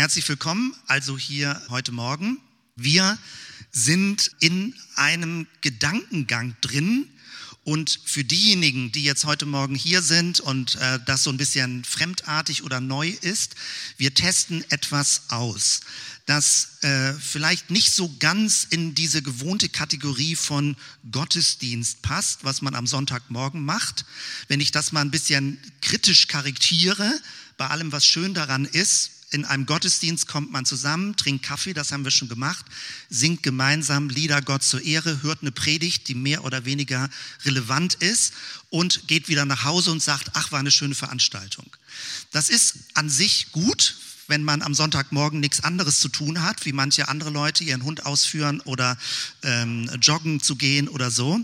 Herzlich willkommen also hier heute Morgen. Wir sind in einem Gedankengang drin und für diejenigen, die jetzt heute Morgen hier sind und äh, das so ein bisschen fremdartig oder neu ist, wir testen etwas aus, das äh, vielleicht nicht so ganz in diese gewohnte Kategorie von Gottesdienst passt, was man am Sonntagmorgen macht. Wenn ich das mal ein bisschen kritisch karikiere, bei allem, was schön daran ist, in einem Gottesdienst kommt man zusammen, trinkt Kaffee, das haben wir schon gemacht, singt gemeinsam Lieder Gott zur Ehre, hört eine Predigt, die mehr oder weniger relevant ist und geht wieder nach Hause und sagt, ach, war eine schöne Veranstaltung. Das ist an sich gut, wenn man am Sonntagmorgen nichts anderes zu tun hat, wie manche andere Leute ihren Hund ausführen oder ähm, joggen zu gehen oder so.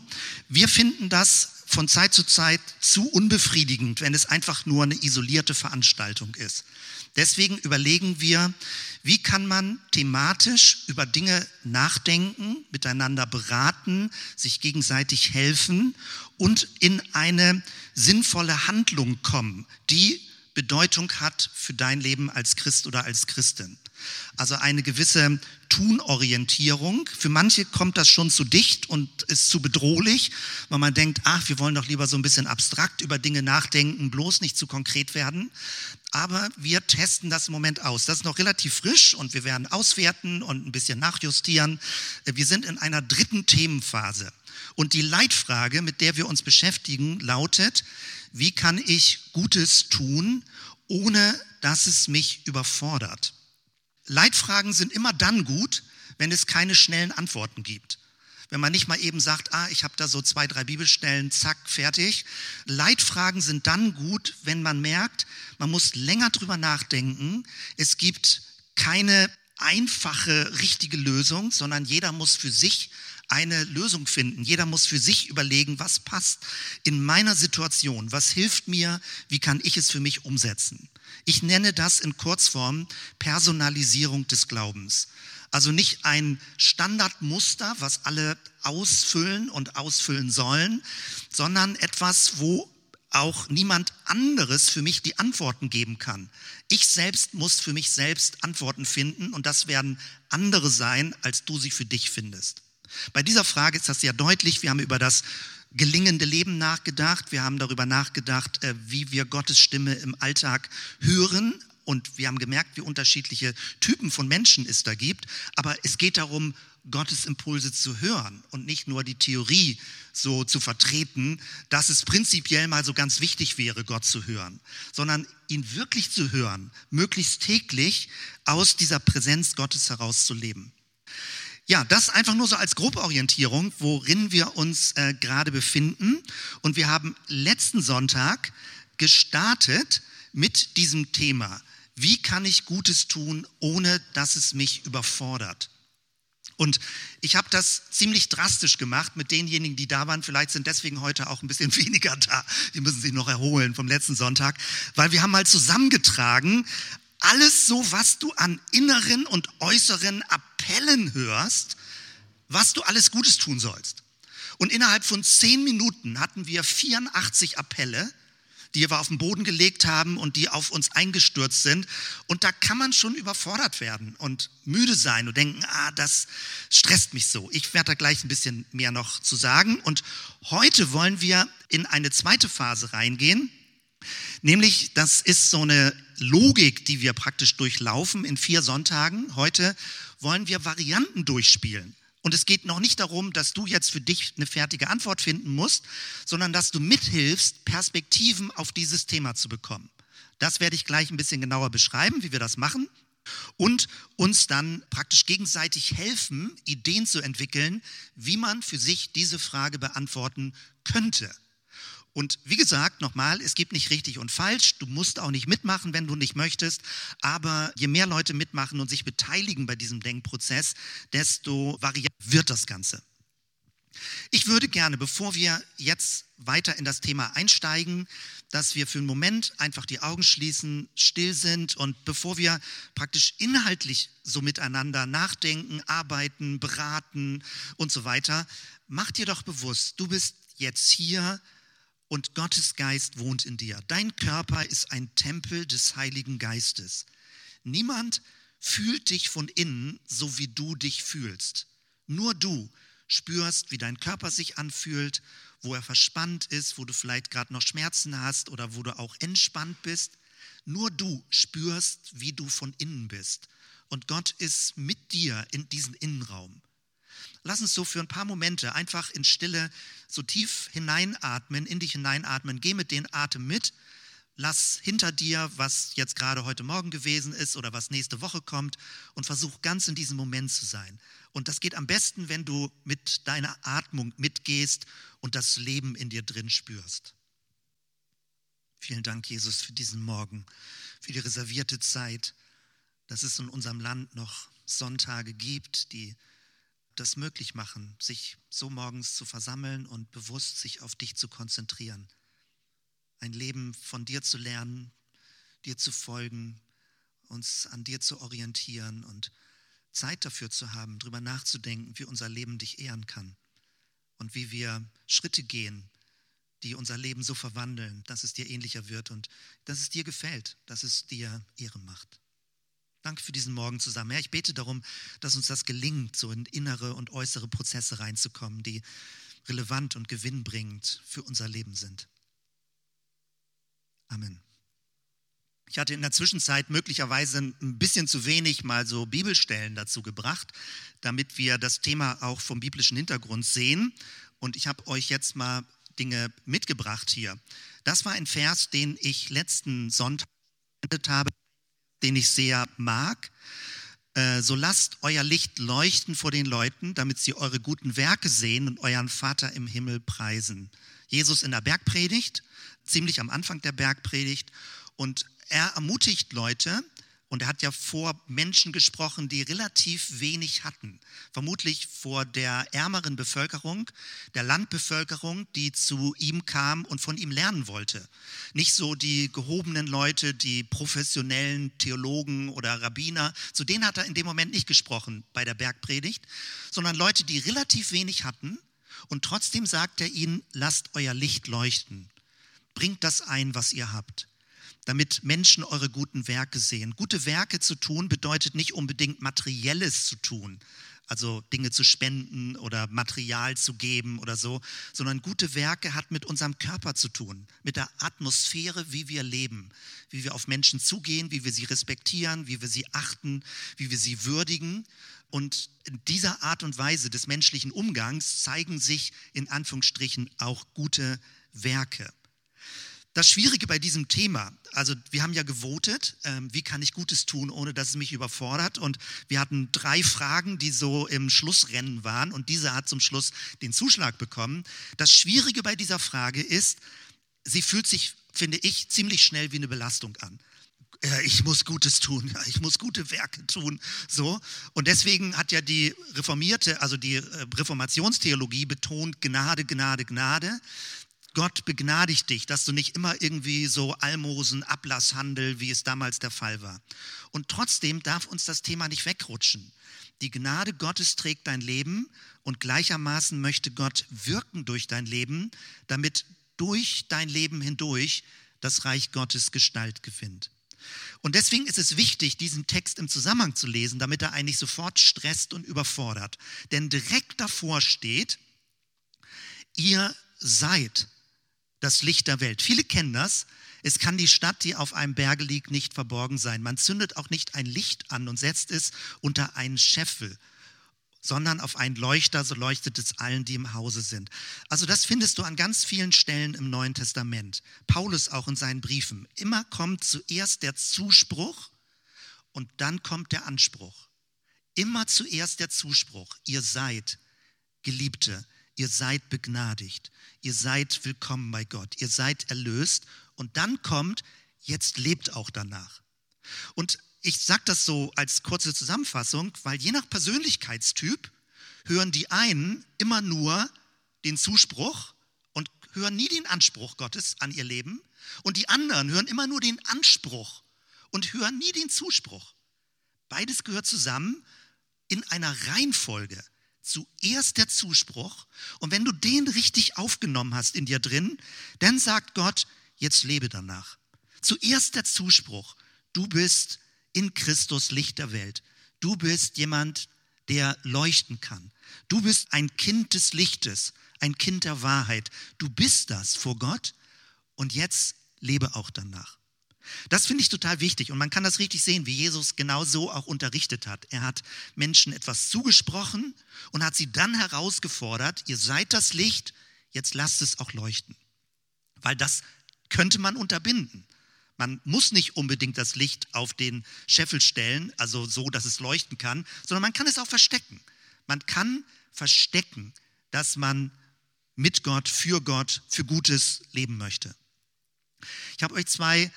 Wir finden das von Zeit zu Zeit zu unbefriedigend, wenn es einfach nur eine isolierte Veranstaltung ist. Deswegen überlegen wir, wie kann man thematisch über Dinge nachdenken, miteinander beraten, sich gegenseitig helfen und in eine sinnvolle Handlung kommen, die Bedeutung hat für dein Leben als Christ oder als Christin. Also eine gewisse Tunorientierung. Für manche kommt das schon zu dicht und ist zu bedrohlich, weil man denkt, ach, wir wollen doch lieber so ein bisschen abstrakt über Dinge nachdenken, bloß nicht zu konkret werden. Aber wir testen das im Moment aus. Das ist noch relativ frisch und wir werden auswerten und ein bisschen nachjustieren. Wir sind in einer dritten Themenphase. Und die Leitfrage, mit der wir uns beschäftigen, lautet, wie kann ich Gutes tun, ohne dass es mich überfordert? Leitfragen sind immer dann gut, wenn es keine schnellen Antworten gibt. Wenn man nicht mal eben sagt, ah, ich habe da so zwei, drei Bibelstellen, zack, fertig. Leitfragen sind dann gut, wenn man merkt, man muss länger drüber nachdenken. Es gibt keine einfache, richtige Lösung, sondern jeder muss für sich eine Lösung finden. Jeder muss für sich überlegen, was passt in meiner Situation, was hilft mir, wie kann ich es für mich umsetzen. Ich nenne das in Kurzform Personalisierung des Glaubens. Also nicht ein Standardmuster, was alle ausfüllen und ausfüllen sollen, sondern etwas, wo auch niemand anderes für mich die Antworten geben kann. Ich selbst muss für mich selbst Antworten finden und das werden andere sein, als du sie für dich findest. Bei dieser Frage ist das sehr deutlich. Wir haben über das gelingende Leben nachgedacht. Wir haben darüber nachgedacht, äh, wie wir Gottes Stimme im Alltag hören. Und wir haben gemerkt, wie unterschiedliche Typen von Menschen es da gibt. Aber es geht darum, Gottes Impulse zu hören und nicht nur die Theorie so zu vertreten, dass es prinzipiell mal so ganz wichtig wäre, Gott zu hören, sondern ihn wirklich zu hören, möglichst täglich aus dieser Präsenz Gottes herauszuleben. Ja, das einfach nur so als Groborientierung, worin wir uns äh, gerade befinden. Und wir haben letzten Sonntag gestartet mit diesem Thema. Wie kann ich Gutes tun, ohne dass es mich überfordert? Und ich habe das ziemlich drastisch gemacht mit denjenigen, die da waren. Vielleicht sind deswegen heute auch ein bisschen weniger da. Die müssen sich noch erholen vom letzten Sonntag, weil wir haben mal zusammengetragen alles so, was du an inneren und äußeren Appellen hörst, was du alles Gutes tun sollst. Und innerhalb von zehn Minuten hatten wir 84 Appelle, die wir auf den Boden gelegt haben und die auf uns eingestürzt sind. Und da kann man schon überfordert werden und müde sein und denken, ah, das stresst mich so. Ich werde da gleich ein bisschen mehr noch zu sagen. Und heute wollen wir in eine zweite Phase reingehen, Nämlich, das ist so eine Logik, die wir praktisch durchlaufen in vier Sonntagen. Heute wollen wir Varianten durchspielen. Und es geht noch nicht darum, dass du jetzt für dich eine fertige Antwort finden musst, sondern dass du mithilfst, Perspektiven auf dieses Thema zu bekommen. Das werde ich gleich ein bisschen genauer beschreiben, wie wir das machen. Und uns dann praktisch gegenseitig helfen, Ideen zu entwickeln, wie man für sich diese Frage beantworten könnte. Und wie gesagt, nochmal, es gibt nicht richtig und falsch. Du musst auch nicht mitmachen, wenn du nicht möchtest. Aber je mehr Leute mitmachen und sich beteiligen bei diesem Denkprozess, desto variabler wird das Ganze. Ich würde gerne, bevor wir jetzt weiter in das Thema einsteigen, dass wir für einen Moment einfach die Augen schließen, still sind und bevor wir praktisch inhaltlich so miteinander nachdenken, arbeiten, beraten und so weiter, mach dir doch bewusst, du bist jetzt hier und Gottes Geist wohnt in dir. Dein Körper ist ein Tempel des Heiligen Geistes. Niemand fühlt dich von innen, so wie du dich fühlst. Nur du spürst, wie dein Körper sich anfühlt, wo er verspannt ist, wo du vielleicht gerade noch Schmerzen hast oder wo du auch entspannt bist. Nur du spürst, wie du von innen bist. Und Gott ist mit dir in diesem Innenraum. Lass uns so für ein paar Momente einfach in Stille so tief hineinatmen, in dich hineinatmen. Geh mit den Atem mit. Lass hinter dir, was jetzt gerade heute Morgen gewesen ist oder was nächste Woche kommt und versuch ganz in diesem Moment zu sein. Und das geht am besten, wenn du mit deiner Atmung mitgehst und das Leben in dir drin spürst. Vielen Dank, Jesus, für diesen Morgen, für die reservierte Zeit, dass es in unserem Land noch Sonntage gibt, die das möglich machen, sich so morgens zu versammeln und bewusst sich auf dich zu konzentrieren. Ein Leben von dir zu lernen, dir zu folgen, uns an dir zu orientieren und Zeit dafür zu haben, darüber nachzudenken, wie unser Leben dich ehren kann und wie wir Schritte gehen, die unser Leben so verwandeln, dass es dir ähnlicher wird und dass es dir gefällt, dass es dir Ehre macht. Danke für diesen Morgen zusammen. Herr, ich bete darum, dass uns das gelingt, so in innere und äußere Prozesse reinzukommen, die relevant und gewinnbringend für unser Leben sind. Amen. Ich hatte in der Zwischenzeit möglicherweise ein bisschen zu wenig mal so Bibelstellen dazu gebracht, damit wir das Thema auch vom biblischen Hintergrund sehen. Und ich habe euch jetzt mal Dinge mitgebracht hier. Das war ein Vers, den ich letzten Sonntag habe den ich sehr mag. Äh, so lasst euer Licht leuchten vor den Leuten, damit sie eure guten Werke sehen und euren Vater im Himmel preisen. Jesus in der Bergpredigt, ziemlich am Anfang der Bergpredigt. Und er ermutigt Leute, und er hat ja vor Menschen gesprochen, die relativ wenig hatten. Vermutlich vor der ärmeren Bevölkerung, der Landbevölkerung, die zu ihm kam und von ihm lernen wollte. Nicht so die gehobenen Leute, die professionellen Theologen oder Rabbiner. Zu denen hat er in dem Moment nicht gesprochen bei der Bergpredigt, sondern Leute, die relativ wenig hatten. Und trotzdem sagt er ihnen, lasst euer Licht leuchten. Bringt das ein, was ihr habt damit Menschen eure guten Werke sehen. Gute Werke zu tun bedeutet nicht unbedingt materielles zu tun, also Dinge zu spenden oder Material zu geben oder so, sondern gute Werke hat mit unserem Körper zu tun, mit der Atmosphäre, wie wir leben, wie wir auf Menschen zugehen, wie wir sie respektieren, wie wir sie achten, wie wir sie würdigen. Und in dieser Art und Weise des menschlichen Umgangs zeigen sich in Anführungsstrichen auch gute Werke. Das Schwierige bei diesem Thema, also wir haben ja gewotet, ähm, wie kann ich Gutes tun, ohne dass es mich überfordert. Und wir hatten drei Fragen, die so im Schlussrennen waren. Und diese hat zum Schluss den Zuschlag bekommen. Das Schwierige bei dieser Frage ist, sie fühlt sich, finde ich, ziemlich schnell wie eine Belastung an ich muss Gutes tun, ich muss gute Werke tun, so. Und deswegen hat ja die reformierte, also die äh, Reformationstheologie betont Gnade, Gnade, Gnade. Gott begnadigt dich, dass du nicht immer irgendwie so Almosen, Ablasshandel, wie es damals der Fall war. Und trotzdem darf uns das Thema nicht wegrutschen. Die Gnade Gottes trägt dein Leben und gleichermaßen möchte Gott wirken durch dein Leben, damit durch dein Leben hindurch das Reich Gottes Gestalt gewinnt. Und deswegen ist es wichtig, diesen Text im Zusammenhang zu lesen, damit er eigentlich sofort stresst und überfordert. Denn direkt davor steht, ihr seid das Licht der Welt. Viele kennen das. Es kann die Stadt, die auf einem Berge liegt, nicht verborgen sein. Man zündet auch nicht ein Licht an und setzt es unter einen Scheffel, sondern auf einen Leuchter, so leuchtet es allen, die im Hause sind. Also das findest du an ganz vielen Stellen im Neuen Testament. Paulus auch in seinen Briefen. Immer kommt zuerst der Zuspruch und dann kommt der Anspruch. Immer zuerst der Zuspruch. Ihr seid Geliebte, ihr seid begnadigt, ihr seid willkommen bei Gott, ihr seid erlöst. Und dann kommt, jetzt lebt auch danach. Und ich sage das so als kurze Zusammenfassung, weil je nach Persönlichkeitstyp hören die einen immer nur den Zuspruch und hören nie den Anspruch Gottes an ihr Leben. Und die anderen hören immer nur den Anspruch und hören nie den Zuspruch. Beides gehört zusammen in einer Reihenfolge zuerst der Zuspruch und wenn du den richtig aufgenommen hast in dir drin, dann sagt Gott, jetzt lebe danach. Zuerst der Zuspruch, du bist in Christus Licht der Welt. Du bist jemand, der leuchten kann. Du bist ein Kind des Lichtes, ein Kind der Wahrheit. Du bist das vor Gott und jetzt lebe auch danach. Das finde ich total wichtig und man kann das richtig sehen, wie Jesus genau so auch unterrichtet hat. Er hat Menschen etwas zugesprochen und hat sie dann herausgefordert, ihr seid das Licht, jetzt lasst es auch leuchten. Weil das könnte man unterbinden. Man muss nicht unbedingt das Licht auf den Scheffel stellen, also so, dass es leuchten kann, sondern man kann es auch verstecken. Man kann verstecken, dass man mit Gott, für Gott, für Gutes leben möchte. Ich habe euch zwei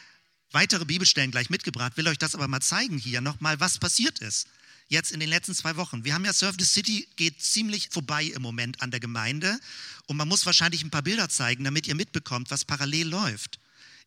weitere Bibelstellen gleich mitgebracht, will euch das aber mal zeigen hier nochmal, was passiert ist jetzt in den letzten zwei Wochen. Wir haben ja Surf the City, geht ziemlich vorbei im Moment an der Gemeinde und man muss wahrscheinlich ein paar Bilder zeigen, damit ihr mitbekommt, was parallel läuft.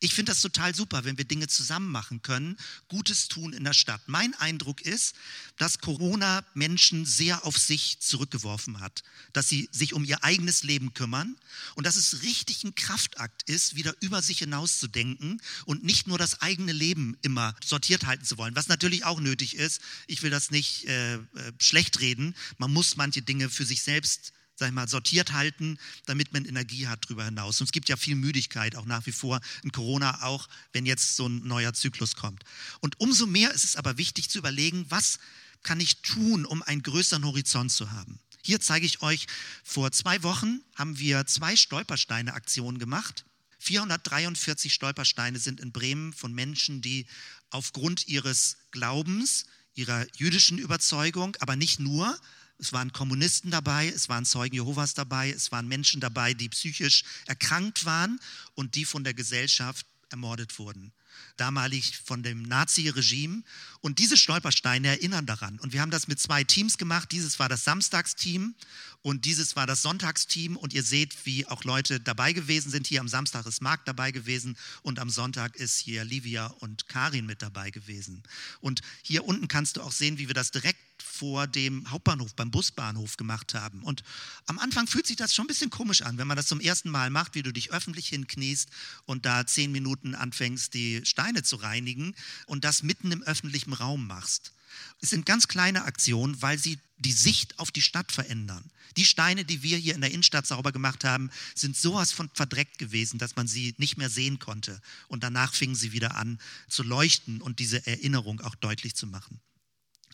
Ich finde das total super, wenn wir Dinge zusammen machen können, Gutes tun in der Stadt. Mein Eindruck ist, dass Corona Menschen sehr auf sich zurückgeworfen hat, dass sie sich um ihr eigenes Leben kümmern und dass es richtig ein Kraftakt ist, wieder über sich hinauszudenken und nicht nur das eigene Leben immer sortiert halten zu wollen, was natürlich auch nötig ist. Ich will das nicht äh, äh schlecht reden. Man muss manche Dinge für sich selbst sag ich mal, sortiert halten, damit man Energie hat darüber hinaus. Und es gibt ja viel Müdigkeit auch nach wie vor in Corona, auch wenn jetzt so ein neuer Zyklus kommt. Und umso mehr ist es aber wichtig zu überlegen, was kann ich tun, um einen größeren Horizont zu haben. Hier zeige ich euch, vor zwei Wochen haben wir zwei Stolpersteine-Aktionen gemacht. 443 Stolpersteine sind in Bremen von Menschen, die aufgrund ihres Glaubens, ihrer jüdischen Überzeugung, aber nicht nur, es waren Kommunisten dabei, es waren Zeugen Jehovas dabei, es waren Menschen dabei, die psychisch erkrankt waren und die von der Gesellschaft ermordet wurden damalig von dem Nazi-Regime. Und diese Stolpersteine erinnern daran. Und wir haben das mit zwei Teams gemacht. Dieses war das Samstagsteam und dieses war das Sonntagsteam. Und ihr seht, wie auch Leute dabei gewesen sind. Hier am Samstag ist Marc dabei gewesen und am Sonntag ist hier Livia und Karin mit dabei gewesen. Und hier unten kannst du auch sehen, wie wir das direkt vor dem Hauptbahnhof, beim Busbahnhof gemacht haben. Und am Anfang fühlt sich das schon ein bisschen komisch an, wenn man das zum ersten Mal macht, wie du dich öffentlich hinkniest und da zehn Minuten anfängst, die Steine zu reinigen und das mitten im öffentlichen Raum machst. Es sind ganz kleine Aktionen, weil sie die Sicht auf die Stadt verändern. Die Steine, die wir hier in der Innenstadt sauber gemacht haben, sind sowas von verdreckt gewesen, dass man sie nicht mehr sehen konnte. Und danach fingen sie wieder an zu leuchten und diese Erinnerung auch deutlich zu machen.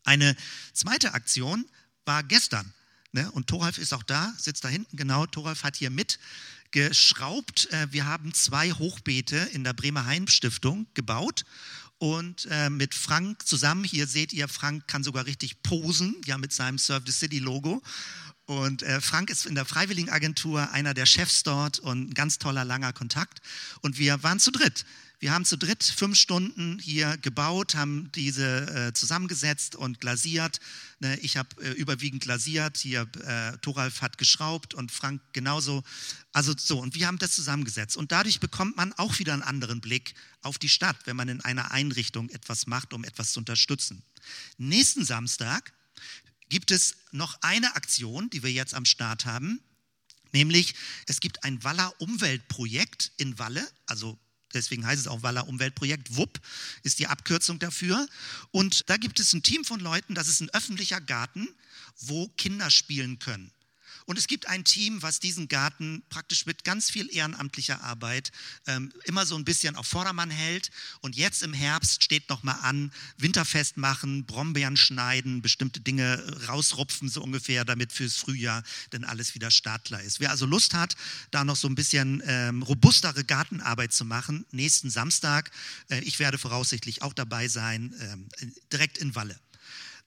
Eine zweite Aktion war gestern. Ne? Und Thoralf ist auch da, sitzt da hinten, genau. Thoralf hat hier mit geschraubt. Äh, wir haben zwei Hochbeete in der Bremer Heim Stiftung gebaut und äh, mit Frank zusammen. Hier seht ihr, Frank kann sogar richtig posen, ja, mit seinem Serve the City Logo. Und äh, Frank ist in der Freiwilligenagentur einer der Chefs dort und ein ganz toller, langer Kontakt. Und wir waren zu dritt. Wir haben zu dritt fünf Stunden hier gebaut, haben diese äh, zusammengesetzt und glasiert. Ne, ich habe äh, überwiegend glasiert, hier äh, Thoralf hat geschraubt und Frank genauso. Also so, und wir haben das zusammengesetzt. Und dadurch bekommt man auch wieder einen anderen Blick auf die Stadt, wenn man in einer Einrichtung etwas macht, um etwas zu unterstützen. Nächsten Samstag gibt es noch eine Aktion, die wir jetzt am Start haben. Nämlich, es gibt ein Waller Umweltprojekt in Walle, also Deswegen heißt es auch Waller Umweltprojekt. WUP ist die Abkürzung dafür. Und da gibt es ein Team von Leuten, das ist ein öffentlicher Garten, wo Kinder spielen können. Und es gibt ein Team, was diesen Garten praktisch mit ganz viel ehrenamtlicher Arbeit ähm, immer so ein bisschen auf Vordermann hält. Und jetzt im Herbst steht nochmal an, Winterfest machen, Brombeeren schneiden, bestimmte Dinge rausrupfen so ungefähr, damit fürs Frühjahr dann alles wieder startklar ist. Wer also Lust hat, da noch so ein bisschen ähm, robustere Gartenarbeit zu machen, nächsten Samstag, äh, ich werde voraussichtlich auch dabei sein, äh, direkt in Walle.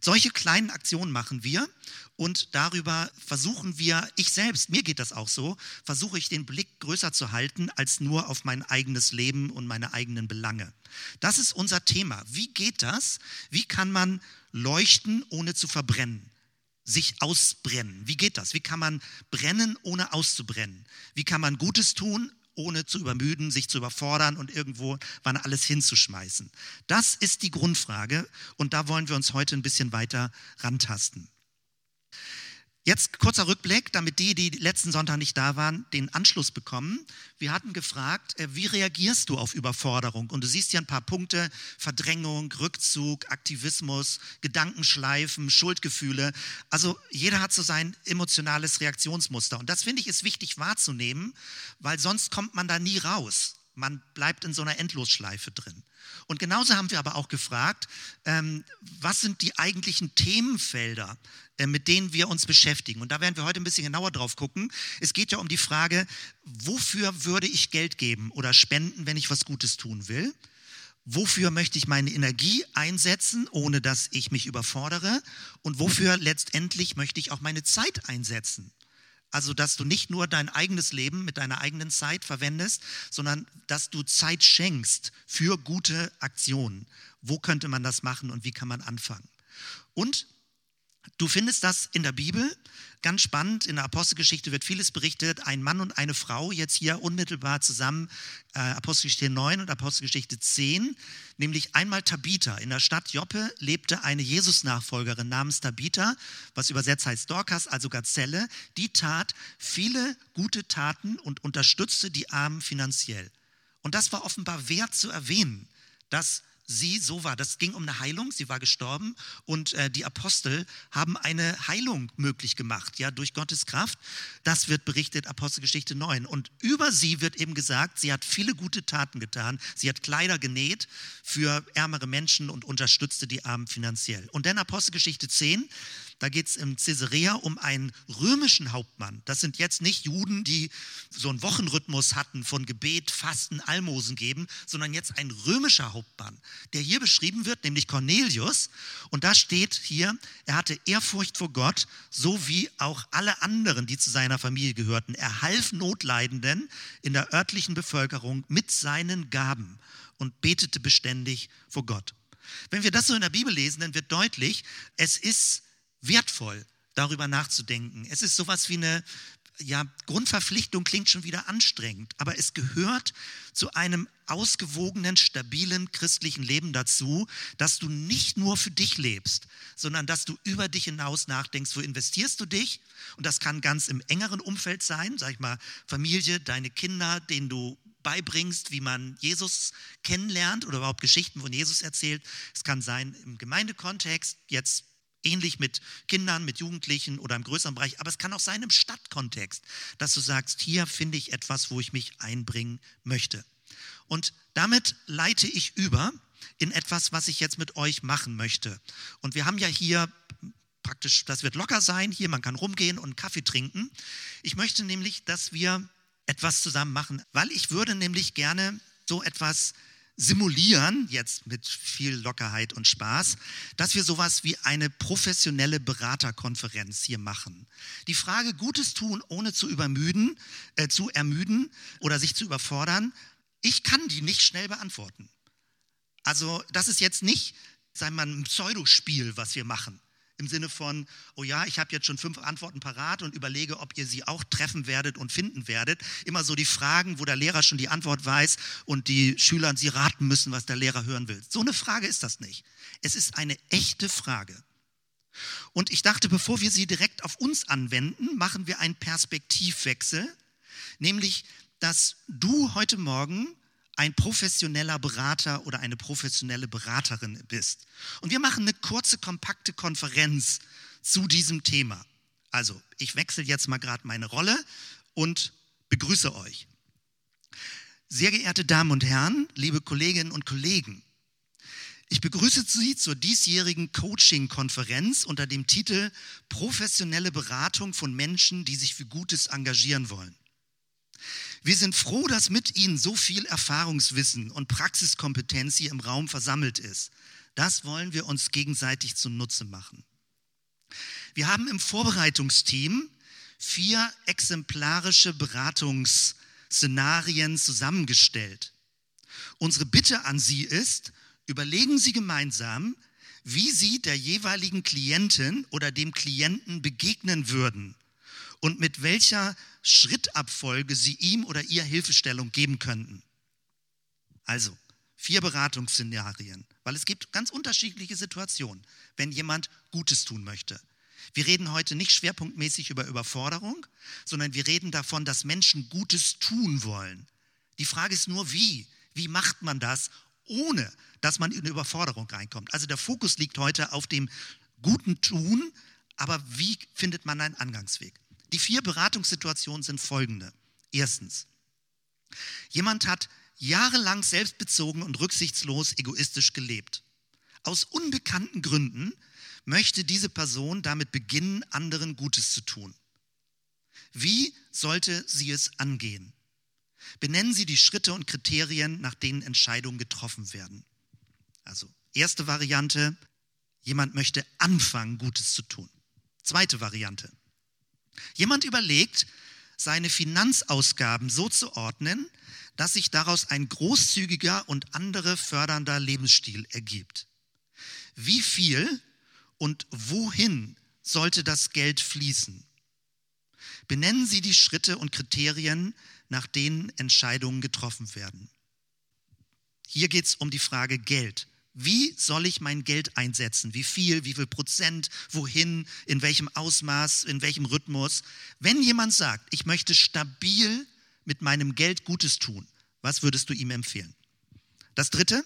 Solche kleinen Aktionen machen wir und darüber versuchen wir, ich selbst, mir geht das auch so, versuche ich den Blick größer zu halten als nur auf mein eigenes Leben und meine eigenen Belange. Das ist unser Thema. Wie geht das? Wie kann man leuchten, ohne zu verbrennen? sich ausbrennen. Wie geht das? Wie kann man brennen, ohne auszubrennen? Wie kann man Gutes tun, ohne zu übermüden, sich zu überfordern und irgendwo wann alles hinzuschmeißen. Das ist die Grundfrage und da wollen wir uns heute ein bisschen weiter rantasten. Jetzt kurzer Rückblick, damit die, die letzten Sonntag nicht da waren, den Anschluss bekommen. Wir hatten gefragt, äh, wie reagierst du auf Überforderung? Und du siehst hier ein paar Punkte, Verdrängung, Rückzug, Aktivismus, Gedankenschleifen, Schuldgefühle. Also jeder hat so sein emotionales Reaktionsmuster. Und das finde ich ist wichtig wahrzunehmen, weil sonst kommt man da nie raus. Man bleibt in so einer Endlosschleife drin. Und genauso haben wir aber auch gefragt, ähm, was sind die eigentlichen Themenfelder, äh, mit denen wir uns beschäftigen. Und da werden wir heute ein bisschen genauer drauf gucken. Es geht ja um die Frage, wofür würde ich Geld geben oder spenden, wenn ich was Gutes tun will? Wofür möchte ich meine Energie einsetzen, ohne dass ich mich überfordere? Und wofür letztendlich möchte ich auch meine Zeit einsetzen? Also, dass du nicht nur dein eigenes Leben mit deiner eigenen Zeit verwendest, sondern dass du Zeit schenkst für gute Aktionen. Wo könnte man das machen und wie kann man anfangen? Und Du findest das in der Bibel. Ganz spannend, in der Apostelgeschichte wird vieles berichtet. Ein Mann und eine Frau jetzt hier unmittelbar zusammen, äh, Apostelgeschichte 9 und Apostelgeschichte 10, nämlich einmal Tabitha. In der Stadt Joppe lebte eine Jesus-Nachfolgerin namens Tabitha, was übersetzt heißt Dorcas, also Gazelle. Die tat viele gute Taten und unterstützte die Armen finanziell. Und das war offenbar wert zu erwähnen, dass sie so war. Das ging um eine Heilung, sie war gestorben und äh, die Apostel haben eine Heilung möglich gemacht, ja, durch Gottes Kraft. Das wird berichtet, Apostelgeschichte 9. Und über sie wird eben gesagt, sie hat viele gute Taten getan. Sie hat Kleider genäht für ärmere Menschen und unterstützte die Armen finanziell. Und dann Apostelgeschichte 10, da geht es im Caesarea um einen römischen Hauptmann. Das sind jetzt nicht Juden, die so einen Wochenrhythmus hatten von Gebet, Fasten, Almosen geben, sondern jetzt ein römischer Hauptmann, der hier beschrieben wird, nämlich Cornelius. Und da steht hier, er hatte Ehrfurcht vor Gott, so wie auch alle anderen, die zu seiner Familie gehörten. Er half Notleidenden in der örtlichen Bevölkerung mit seinen Gaben und betete beständig vor Gott. Wenn wir das so in der Bibel lesen, dann wird deutlich, es ist wertvoll, darüber nachzudenken. Es ist sowas wie eine ja, Grundverpflichtung klingt schon wieder anstrengend, aber es gehört zu einem ausgewogenen, stabilen christlichen Leben dazu, dass du nicht nur für dich lebst, sondern dass du über dich hinaus nachdenkst, wo investierst du dich? Und das kann ganz im engeren Umfeld sein, sag ich mal, Familie, deine Kinder, denen du beibringst, wie man Jesus kennenlernt oder überhaupt Geschichten von Jesus erzählt. Es kann sein im Gemeindekontext, jetzt Ähnlich mit Kindern, mit Jugendlichen oder im größeren Bereich. Aber es kann auch sein im Stadtkontext, dass du sagst, hier finde ich etwas, wo ich mich einbringen möchte. Und damit leite ich über in etwas, was ich jetzt mit euch machen möchte. Und wir haben ja hier praktisch, das wird locker sein, hier man kann rumgehen und Kaffee trinken. Ich möchte nämlich, dass wir etwas zusammen machen, weil ich würde nämlich gerne so etwas simulieren, jetzt mit viel Lockerheit und Spaß, dass wir sowas wie eine professionelle Beraterkonferenz hier machen. Die Frage Gutes tun, ohne zu übermüden, äh, zu ermüden oder sich zu überfordern, ich kann die nicht schnell beantworten. Also das ist jetzt nicht, sagen wir mal, ein Pseudospiel, was wir machen im Sinne von, oh ja, ich habe jetzt schon fünf Antworten parat und überlege, ob ihr sie auch treffen werdet und finden werdet. Immer so die Fragen, wo der Lehrer schon die Antwort weiß und die Schüler sie raten müssen, was der Lehrer hören will. So eine Frage ist das nicht. Es ist eine echte Frage. Und ich dachte, bevor wir sie direkt auf uns anwenden, machen wir einen Perspektivwechsel, nämlich, dass du heute Morgen ein professioneller Berater oder eine professionelle Beraterin bist. Und wir machen eine kurze, kompakte Konferenz zu diesem Thema. Also, ich wechsle jetzt mal gerade meine Rolle und begrüße euch. Sehr geehrte Damen und Herren, liebe Kolleginnen und Kollegen, ich begrüße Sie zur diesjährigen Coaching-Konferenz unter dem Titel Professionelle Beratung von Menschen, die sich für Gutes engagieren wollen. Wir sind froh, dass mit Ihnen so viel Erfahrungswissen und Praxiskompetenz hier im Raum versammelt ist. Das wollen wir uns gegenseitig zunutze machen. Wir haben im Vorbereitungsteam vier exemplarische Beratungsszenarien zusammengestellt. Unsere Bitte an Sie ist, überlegen Sie gemeinsam, wie Sie der jeweiligen Klientin oder dem Klienten begegnen würden und mit welcher Schrittabfolge Sie ihm oder ihr Hilfestellung geben könnten. Also, vier Beratungsszenarien, weil es gibt ganz unterschiedliche Situationen, wenn jemand Gutes tun möchte. Wir reden heute nicht schwerpunktmäßig über Überforderung, sondern wir reden davon, dass Menschen Gutes tun wollen. Die Frage ist nur, wie? Wie macht man das, ohne dass man in Überforderung reinkommt? Also der Fokus liegt heute auf dem guten Tun, aber wie findet man einen Angangsweg? Die vier Beratungssituationen sind folgende. Erstens, jemand hat jahrelang selbstbezogen und rücksichtslos egoistisch gelebt. Aus unbekannten Gründen möchte diese Person damit beginnen, anderen Gutes zu tun. Wie sollte sie es angehen? Benennen Sie die Schritte und Kriterien, nach denen Entscheidungen getroffen werden. Also erste Variante, jemand möchte anfangen, Gutes zu tun. Zweite Variante, jemand überlegt, seine Finanzausgaben so zu ordnen, dass sich daraus ein großzügiger und andere fördernder Lebensstil ergibt. Wie viel und wohin sollte das Geld fließen? Benennen Sie die Schritte und Kriterien, nach denen Entscheidungen getroffen werden. Hier geht es um die Frage Geld. Wie soll ich mein Geld einsetzen? Wie viel, wie viel Prozent, wohin, in welchem Ausmaß, in welchem Rhythmus? Wenn jemand sagt, ich möchte stabil mit meinem Geld Gutes tun, was würdest du ihm empfehlen? Das Dritte,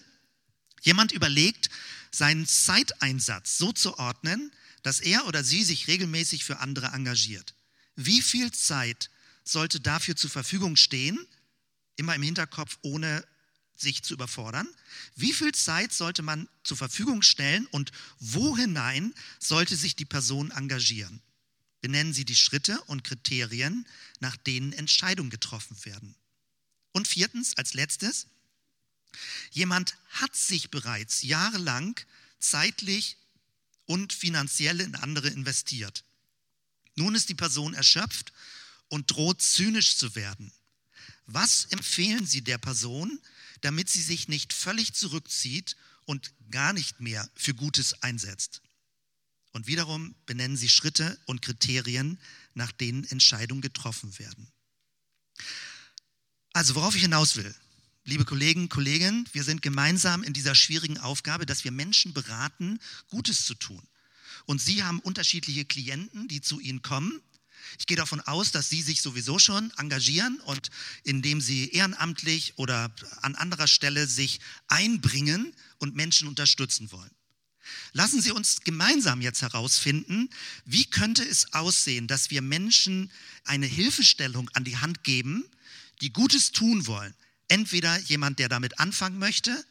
jemand überlegt, seinen Zeiteinsatz so zu ordnen, dass er oder sie sich regelmäßig für andere engagiert. Wie viel Zeit sollte dafür zur Verfügung stehen, immer im Hinterkopf, ohne sich zu überfordern? Wie viel Zeit sollte man zur Verfügung stellen und wo hinein sollte sich die Person engagieren? Benennen Sie die Schritte und Kriterien, nach denen Entscheidungen getroffen werden. Und viertens, als letztes, jemand hat sich bereits jahrelang zeitlich und finanziell in andere investiert. Nun ist die Person erschöpft und droht zynisch zu werden. Was empfehlen Sie der Person, damit sie sich nicht völlig zurückzieht und gar nicht mehr für Gutes einsetzt? Und wiederum benennen Sie Schritte und Kriterien, nach denen Entscheidungen getroffen werden. Also worauf ich hinaus will, liebe Kollegen, Kolleginnen, wir sind gemeinsam in dieser schwierigen Aufgabe, dass wir Menschen beraten, Gutes zu tun. Und Sie haben unterschiedliche Klienten, die zu Ihnen kommen ich gehe davon aus, dass Sie sich sowieso schon engagieren und indem Sie ehrenamtlich oder an anderer Stelle sich einbringen und Menschen unterstützen wollen. Lassen Sie uns gemeinsam jetzt herausfinden, wie könnte es aussehen, dass wir Menschen eine Hilfestellung an die Hand geben, die Gutes tun wollen. Entweder jemand, der damit anfangen möchte,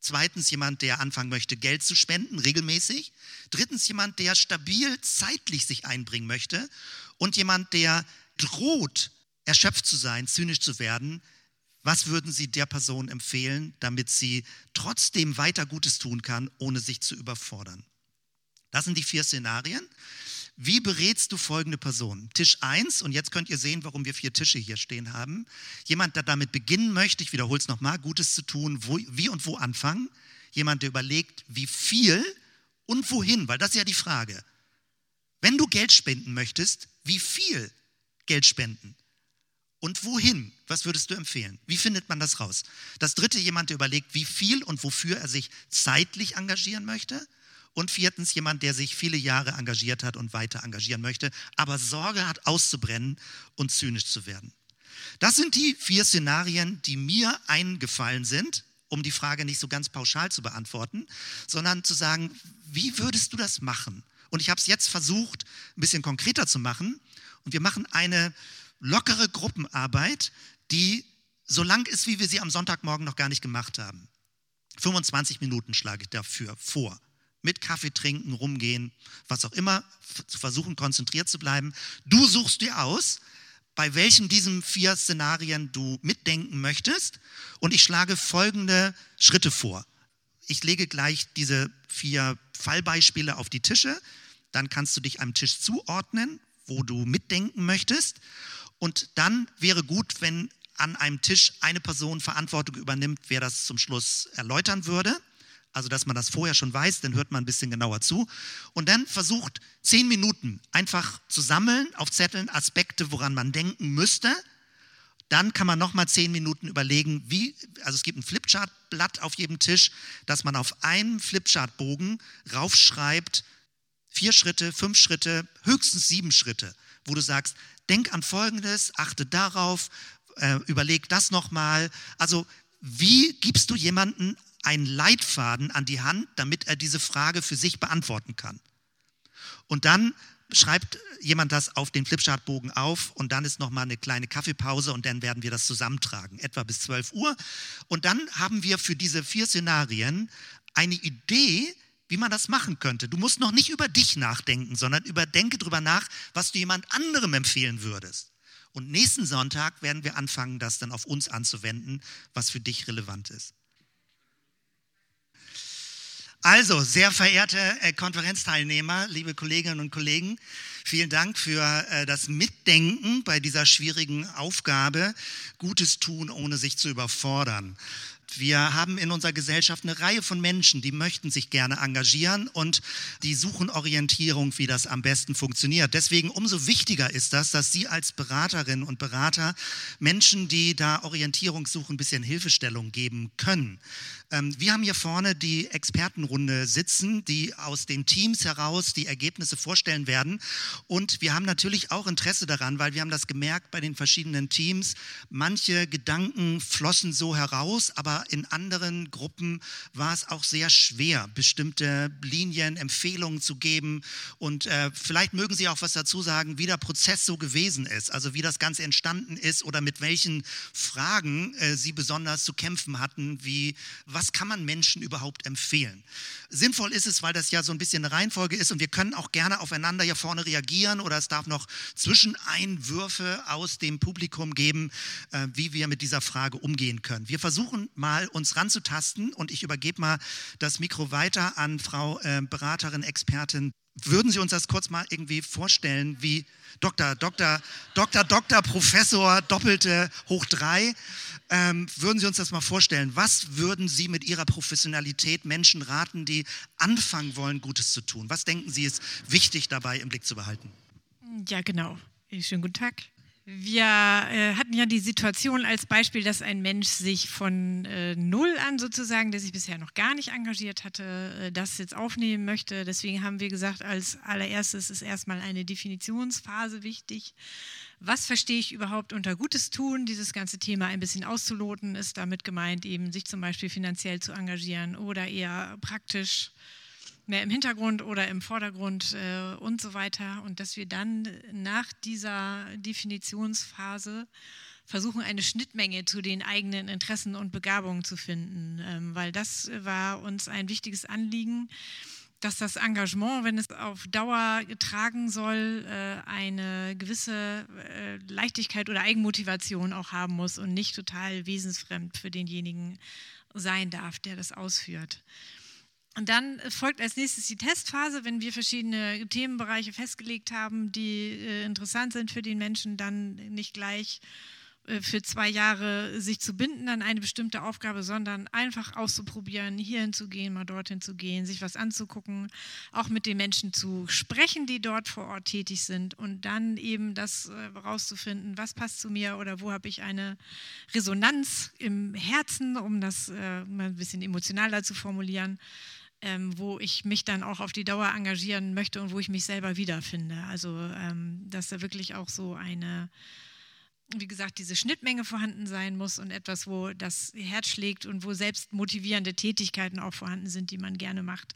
Zweitens jemand, der anfangen möchte, Geld zu spenden, regelmäßig. Drittens jemand, der stabil zeitlich sich einbringen möchte und jemand, der droht, erschöpft zu sein, zynisch zu werden, was würden Sie der Person empfehlen, damit sie trotzdem weiter Gutes tun kann, ohne sich zu überfordern? Das sind die vier Szenarien. Wie berätst du folgende Person? Tisch 1, und jetzt könnt ihr sehen, warum wir vier Tische hier stehen haben. Jemand, der damit beginnen möchte, ich wiederhole es nochmal, Gutes zu tun, wo, wie und wo anfangen. Jemand, der überlegt, wie viel und wohin, weil das ist ja die Frage. Wenn du Geld spenden möchtest, wie viel Geld spenden? Und wohin? Was würdest du empfehlen? Wie findet man das raus? Das dritte, jemand, der überlegt, wie viel und wofür er sich zeitlich engagieren möchte. Und viertens, jemand, der sich viele Jahre engagiert hat und weiter engagieren möchte, aber Sorge hat, auszubrennen und zynisch zu werden. Das sind die vier Szenarien, die mir eingefallen sind, um die Frage nicht so ganz pauschal zu beantworten, sondern zu sagen, wie würdest du das machen? Und ich habe es jetzt versucht, ein bisschen konkreter zu machen. Und wir machen eine lockere Gruppenarbeit, die so lang ist, wie wir sie am Sonntagmorgen noch gar nicht gemacht haben. 25 Minuten schlage ich dafür vor. Mit Kaffee trinken, rumgehen, was auch immer, zu versuchen, konzentriert zu bleiben. Du suchst dir aus, bei welchen diesen vier Szenarien du mitdenken möchtest. Und ich schlage folgende Schritte vor. Ich lege gleich diese vier Fallbeispiele auf die Tische. Dann kannst du dich am Tisch zuordnen, wo du mitdenken möchtest. Und dann wäre gut, wenn an einem Tisch eine Person Verantwortung übernimmt, wer das zum Schluss erläutern würde. Also, dass man das vorher schon weiß, dann hört man ein bisschen genauer zu. Und dann versucht, zehn Minuten einfach zu sammeln auf Zetteln Aspekte, woran man denken müsste. Dann kann man nochmal zehn Minuten überlegen, wie, also es gibt ein Flipchartblatt auf jedem Tisch, dass man auf einem Flipchartbogen raufschreibt, vier Schritte, fünf Schritte, höchstens sieben Schritte, wo du sagst, denk an Folgendes, achte darauf, äh, überleg das nochmal. Also wie gibst du jemanden einen Leitfaden an die Hand, damit er diese Frage für sich beantworten kann? Und dann schreibt jemand das auf den Flipchartbogen auf und dann ist nochmal eine kleine Kaffeepause und dann werden wir das zusammentragen, etwa bis 12 Uhr. Und dann haben wir für diese vier Szenarien eine Idee, wie man das machen könnte. Du musst noch nicht über dich nachdenken, sondern überdenke darüber nach, was du jemand anderem empfehlen würdest. Und nächsten Sonntag werden wir anfangen, das dann auf uns anzuwenden, was für dich relevant ist. Also, sehr verehrte äh, Konferenzteilnehmer, liebe Kolleginnen und Kollegen, vielen Dank für äh, das Mitdenken bei dieser schwierigen Aufgabe, Gutes tun, ohne sich zu überfordern. Wir haben in unserer Gesellschaft eine Reihe von Menschen, die möchten sich gerne engagieren und die suchen Orientierung, wie das am besten funktioniert. Deswegen umso wichtiger ist das, dass Sie als Beraterinnen und Berater Menschen, die da Orientierung suchen, ein bisschen Hilfestellung geben können. Ähm, wir haben hier vorne die Expertenrunde sitzen, die aus den Teams heraus die Ergebnisse vorstellen werden. Und wir haben natürlich auch Interesse daran, weil wir haben das gemerkt bei den verschiedenen Teams. Manche Gedanken flossen so heraus, aber in anderen Gruppen war es auch sehr schwer, bestimmte Linien, Empfehlungen zu geben. Und äh, vielleicht mögen Sie auch was dazu sagen, wie der Prozess so gewesen ist, also wie das Ganze entstanden ist oder mit welchen Fragen äh, Sie besonders zu kämpfen hatten, wie was kann man Menschen überhaupt empfehlen. Sinnvoll ist es, weil das ja so ein bisschen eine Reihenfolge ist und wir können auch gerne aufeinander hier vorne reagieren oder es darf noch Zwischeneinwürfe aus dem Publikum geben, äh, wie wir mit dieser Frage umgehen können. Wir versuchen mal uns ranzutasten und ich übergebe mal das Mikro weiter an Frau äh, Beraterin, Expertin. Würden Sie uns das kurz mal irgendwie vorstellen, wie Doktor, Doktor, Doktor, Doktor, Professor, Doppelte hoch drei? Ähm, würden Sie uns das mal vorstellen? Was würden Sie mit Ihrer Professionalität Menschen raten, die anfangen wollen, Gutes zu tun? Was denken Sie ist wichtig dabei im Blick zu behalten? Ja, genau. Schönen guten Tag. Wir äh, hatten ja die Situation als Beispiel, dass ein Mensch sich von äh, Null an sozusagen, der sich bisher noch gar nicht engagiert hatte, äh, das jetzt aufnehmen möchte. Deswegen haben wir gesagt, als allererstes ist erstmal eine Definitionsphase wichtig. Was verstehe ich überhaupt unter Gutes tun? Dieses ganze Thema ein bisschen auszuloten, ist damit gemeint, eben sich zum Beispiel finanziell zu engagieren oder eher praktisch mehr im Hintergrund oder im Vordergrund äh, und so weiter. Und dass wir dann nach dieser Definitionsphase versuchen, eine Schnittmenge zu den eigenen Interessen und Begabungen zu finden, ähm, weil das war uns ein wichtiges Anliegen dass das Engagement, wenn es auf Dauer tragen soll, äh, eine gewisse äh, Leichtigkeit oder Eigenmotivation auch haben muss und nicht total wesensfremd für denjenigen sein darf, der das ausführt. Und dann folgt als nächstes die Testphase, wenn wir verschiedene Themenbereiche festgelegt haben, die äh, interessant sind für den Menschen, dann nicht gleich äh, für zwei Jahre sich zu binden an eine bestimmte Aufgabe, sondern einfach auszuprobieren, hierhin zu gehen, mal dorthin zu gehen, sich was anzugucken, auch mit den Menschen zu sprechen, die dort vor Ort tätig sind und dann eben das äh, was passt zu mir oder wo habe ich eine Resonanz im Herzen, um das äh, mal ein bisschen emotionaler zu formulieren ähm, wo ich mich dann auch auf die Dauer engagieren möchte und wo ich mich selber wiederfinde. Also, ähm, dass da wirklich auch so eine, wie gesagt, diese Schnittmenge vorhanden sein muss und etwas, wo das Herz schlägt und wo selbst motivierende Tätigkeiten auch vorhanden sind, die man gerne macht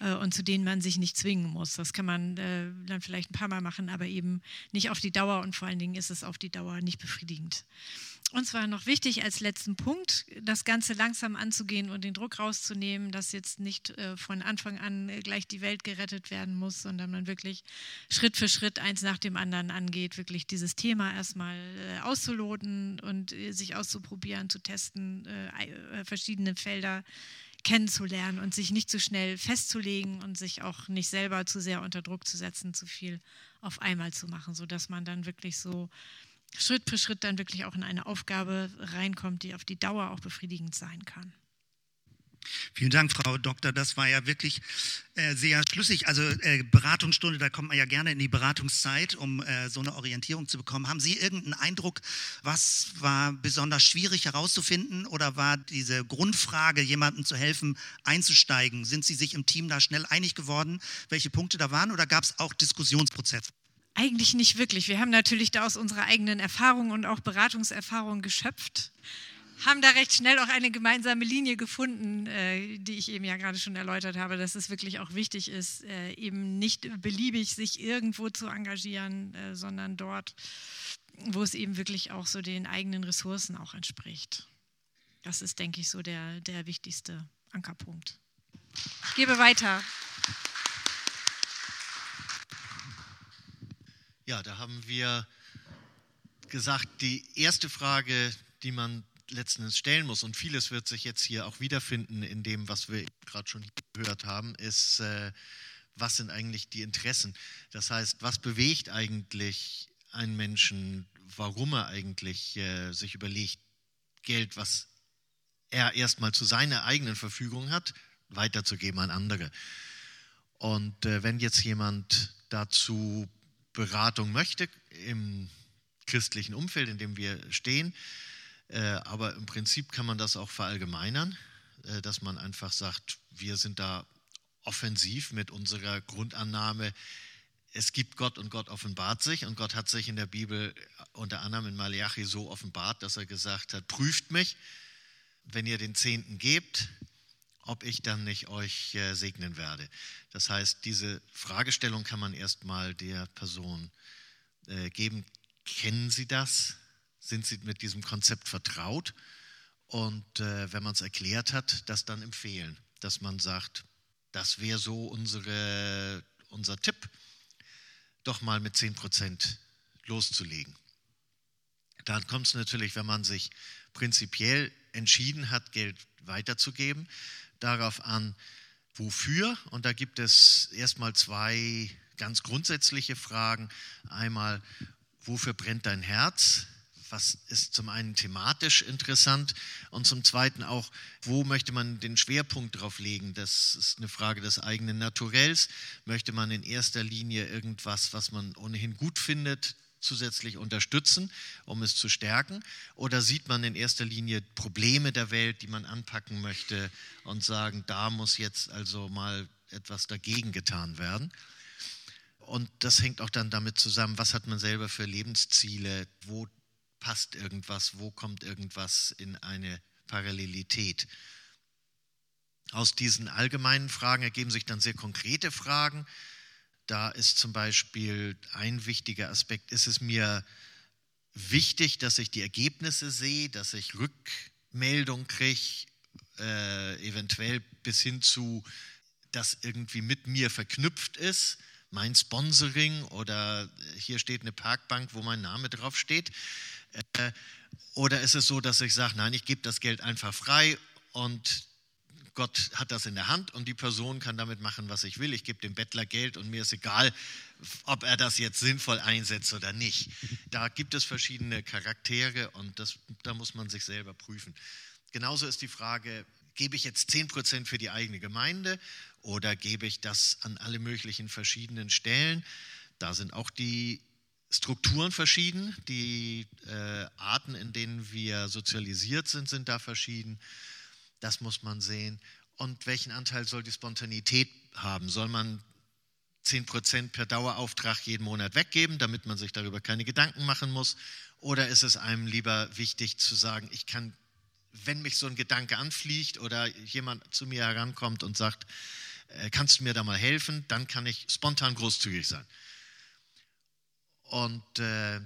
äh, und zu denen man sich nicht zwingen muss. Das kann man äh, dann vielleicht ein paar Mal machen, aber eben nicht auf die Dauer und vor allen Dingen ist es auf die Dauer nicht befriedigend. Und zwar noch wichtig als letzten Punkt, das Ganze langsam anzugehen und den Druck rauszunehmen, dass jetzt nicht äh, von Anfang an gleich die Welt gerettet werden muss, sondern man wirklich Schritt für Schritt eins nach dem anderen angeht, wirklich dieses Thema erstmal äh, auszuloten und äh, sich auszuprobieren, zu testen, verschiedene Felder kennenzulernen und sich nicht zu schnell festzulegen und sich auch nicht selber zu sehr unter Druck zu setzen, zu viel auf einmal zu machen, sodass man dann wirklich so Schritt für Schritt dann wirklich auch in eine Aufgabe reinkommt, die auf die Dauer auch befriedigend sein kann. Vielen Dank, Frau Doktor. Das war ja wirklich äh, sehr schlüssig. Also äh, Beratungsstunde, da kommt man ja gerne in die Beratungszeit, um äh, so eine Orientierung zu bekommen. Haben Sie irgendeinen Eindruck, was war besonders schwierig herauszufinden oder war diese Grundfrage, jemandem zu helfen, einzusteigen? Sind Sie sich im Team da schnell einig geworden, welche Punkte da waren oder gab es auch Diskussionsprozesse? Eigentlich nicht wirklich. Wir haben natürlich da aus unserer eigenen Erfahrung und auch Beratungserfahrung geschöpft haben da recht schnell auch eine gemeinsame Linie gefunden, äh, die ich eben ja gerade schon erläutert habe, dass es wirklich auch wichtig ist, äh, eben nicht beliebig sich irgendwo zu engagieren, äh, sondern dort, wo es eben wirklich auch so den eigenen Ressourcen auch entspricht. Das ist, denke ich, so der, der wichtigste Ankerpunkt. Ich gebe weiter. Ja, da haben wir gesagt, die erste Frage, die man letzten Endes stellen muss, und vieles wird sich jetzt hier auch wiederfinden in dem, was wir gerade schon gehört haben, ist, äh, was sind eigentlich die Interessen? Das heißt, was bewegt eigentlich einen Menschen, warum er eigentlich äh, sich überlegt, Geld, was er erstmal zu seiner eigenen Verfügung hat, weiterzugeben an andere. Und äh, wenn jetzt jemand dazu Beratung möchte im christlichen Umfeld, in dem wir stehen, äh, aber im Prinzip kann man das auch verallgemeinern, äh, dass man einfach sagt, wir sind da offensiv mit unserer Grundannahme, es gibt Gott und Gott offenbart sich und Gott hat sich in der Bibel unter anderem in Malachi so offenbart, dass er gesagt hat, prüft mich, wenn ihr den Zehnten gebt, ob ich dann nicht euch äh, segnen werde. Das heißt, diese Fragestellung kann man erstmal der Person geben. Kennen Sie das? sind sie mit diesem Konzept vertraut und äh, wenn man es erklärt hat, das dann empfehlen, dass man sagt, das wäre so unsere, unser Tipp, doch mal mit 10 Prozent loszulegen. Dann kommt es natürlich, wenn man sich prinzipiell entschieden hat, Geld weiterzugeben, darauf an, wofür. Und da gibt es erstmal zwei ganz grundsätzliche Fragen. Einmal, wofür brennt dein Herz? was ist zum einen thematisch interessant und zum zweiten auch, wo möchte man den Schwerpunkt drauf legen? Das ist eine Frage des eigenen Naturells. Möchte man in erster Linie irgendwas, was man ohnehin gut findet, zusätzlich unterstützen, um es zu stärken? Oder sieht man in erster Linie Probleme der Welt, die man anpacken möchte und sagen, da muss jetzt also mal etwas dagegen getan werden? Und das hängt auch dann damit zusammen, was hat man selber für Lebensziele, wo passt irgendwas, wo kommt irgendwas in eine Parallelität. Aus diesen allgemeinen Fragen ergeben sich dann sehr konkrete Fragen. Da ist zum Beispiel ein wichtiger Aspekt, ist es mir wichtig, dass ich die Ergebnisse sehe, dass ich Rückmeldung kriege, äh, eventuell bis hin zu, dass irgendwie mit mir verknüpft ist, mein Sponsoring oder hier steht eine Parkbank, wo mein Name drauf steht. Äh, oder ist es so, dass ich sage, nein, ich gebe das Geld einfach frei und Gott hat das in der Hand und die Person kann damit machen, was ich will. Ich gebe dem Bettler Geld und mir ist egal, ob er das jetzt sinnvoll einsetzt oder nicht. Da gibt es verschiedene Charaktere und das, da muss man sich selber prüfen. Genauso ist die Frage, gebe ich jetzt 10% für die eigene Gemeinde oder gebe ich das an alle möglichen verschiedenen Stellen? Da sind auch die Strukturen verschieden, die äh, Arten, in denen wir sozialisiert sind, sind da verschieden. Das muss man sehen. Und welchen Anteil soll die Spontanität haben? Soll man 10% per Dauerauftrag jeden Monat weggeben, damit man sich darüber keine Gedanken machen muss? Oder ist es einem lieber wichtig zu sagen, ich kann, wenn mich so ein Gedanke anfliegt oder jemand zu mir herankommt und sagt, äh, kannst du mir da mal helfen, dann kann ich spontan großzügig sein. Und äh,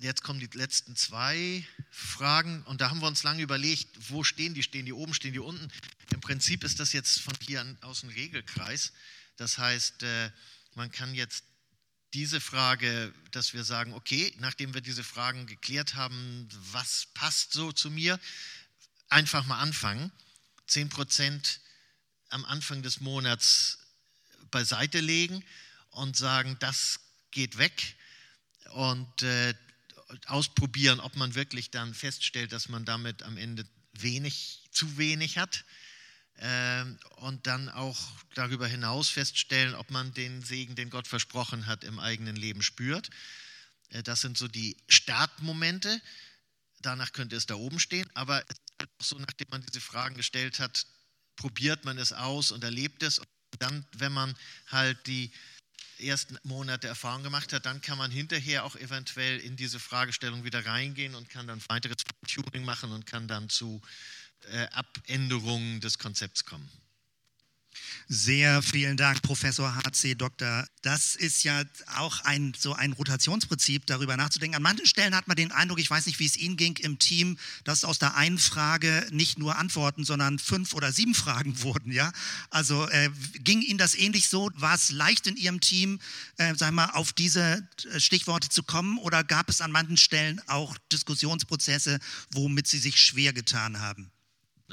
jetzt kommen die letzten zwei Fragen und da haben wir uns lange überlegt, wo stehen die? Stehen die oben, stehen die unten? Im Prinzip ist das jetzt von hier aus ein Regelkreis. Das heißt, äh, man kann jetzt diese Frage, dass wir sagen, okay, nachdem wir diese Fragen geklärt haben, was passt so zu mir, einfach mal anfangen. 10 Prozent am Anfang des Monats beiseite legen und sagen, das geht weg und äh, ausprobieren, ob man wirklich dann feststellt, dass man damit am Ende wenig, zu wenig hat. ähm, und dann auch darüber hinaus feststellen, ob man den Segen, den Gott versprochen hat, im eigenen Leben spürt. Äh, das sind so die Startmomente. Danach könnte es da oben stehen, aber es ist halt auch so, nachdem man diese Fragen gestellt hat, probiert man es aus und erlebt es. Und dann, wenn man halt die ersten Monate Erfahrung gemacht hat, dann kann man hinterher auch eventuell in diese Fragestellung wieder reingehen und kann dann weiteres Tuning machen und kann dann zu äh, Abänderungen des Konzepts kommen. Sehr vielen Dank, Professor HC Doktor. Das ist ja auch ein, so ein Rotationsprinzip, darüber nachzudenken. An manchen Stellen hat man den Eindruck, ich weiß nicht, wie es Ihnen ging im Team, dass aus der einen Frage nicht nur Antworten, sondern fünf oder sieben Fragen wurden. Ja? Also äh, ging Ihnen das ähnlich so? War es leicht in Ihrem Team, äh, sagen wir, auf diese äh, Stichworte zu kommen? Oder gab es an manchen Stellen auch Diskussionsprozesse, womit Sie sich schwer getan haben?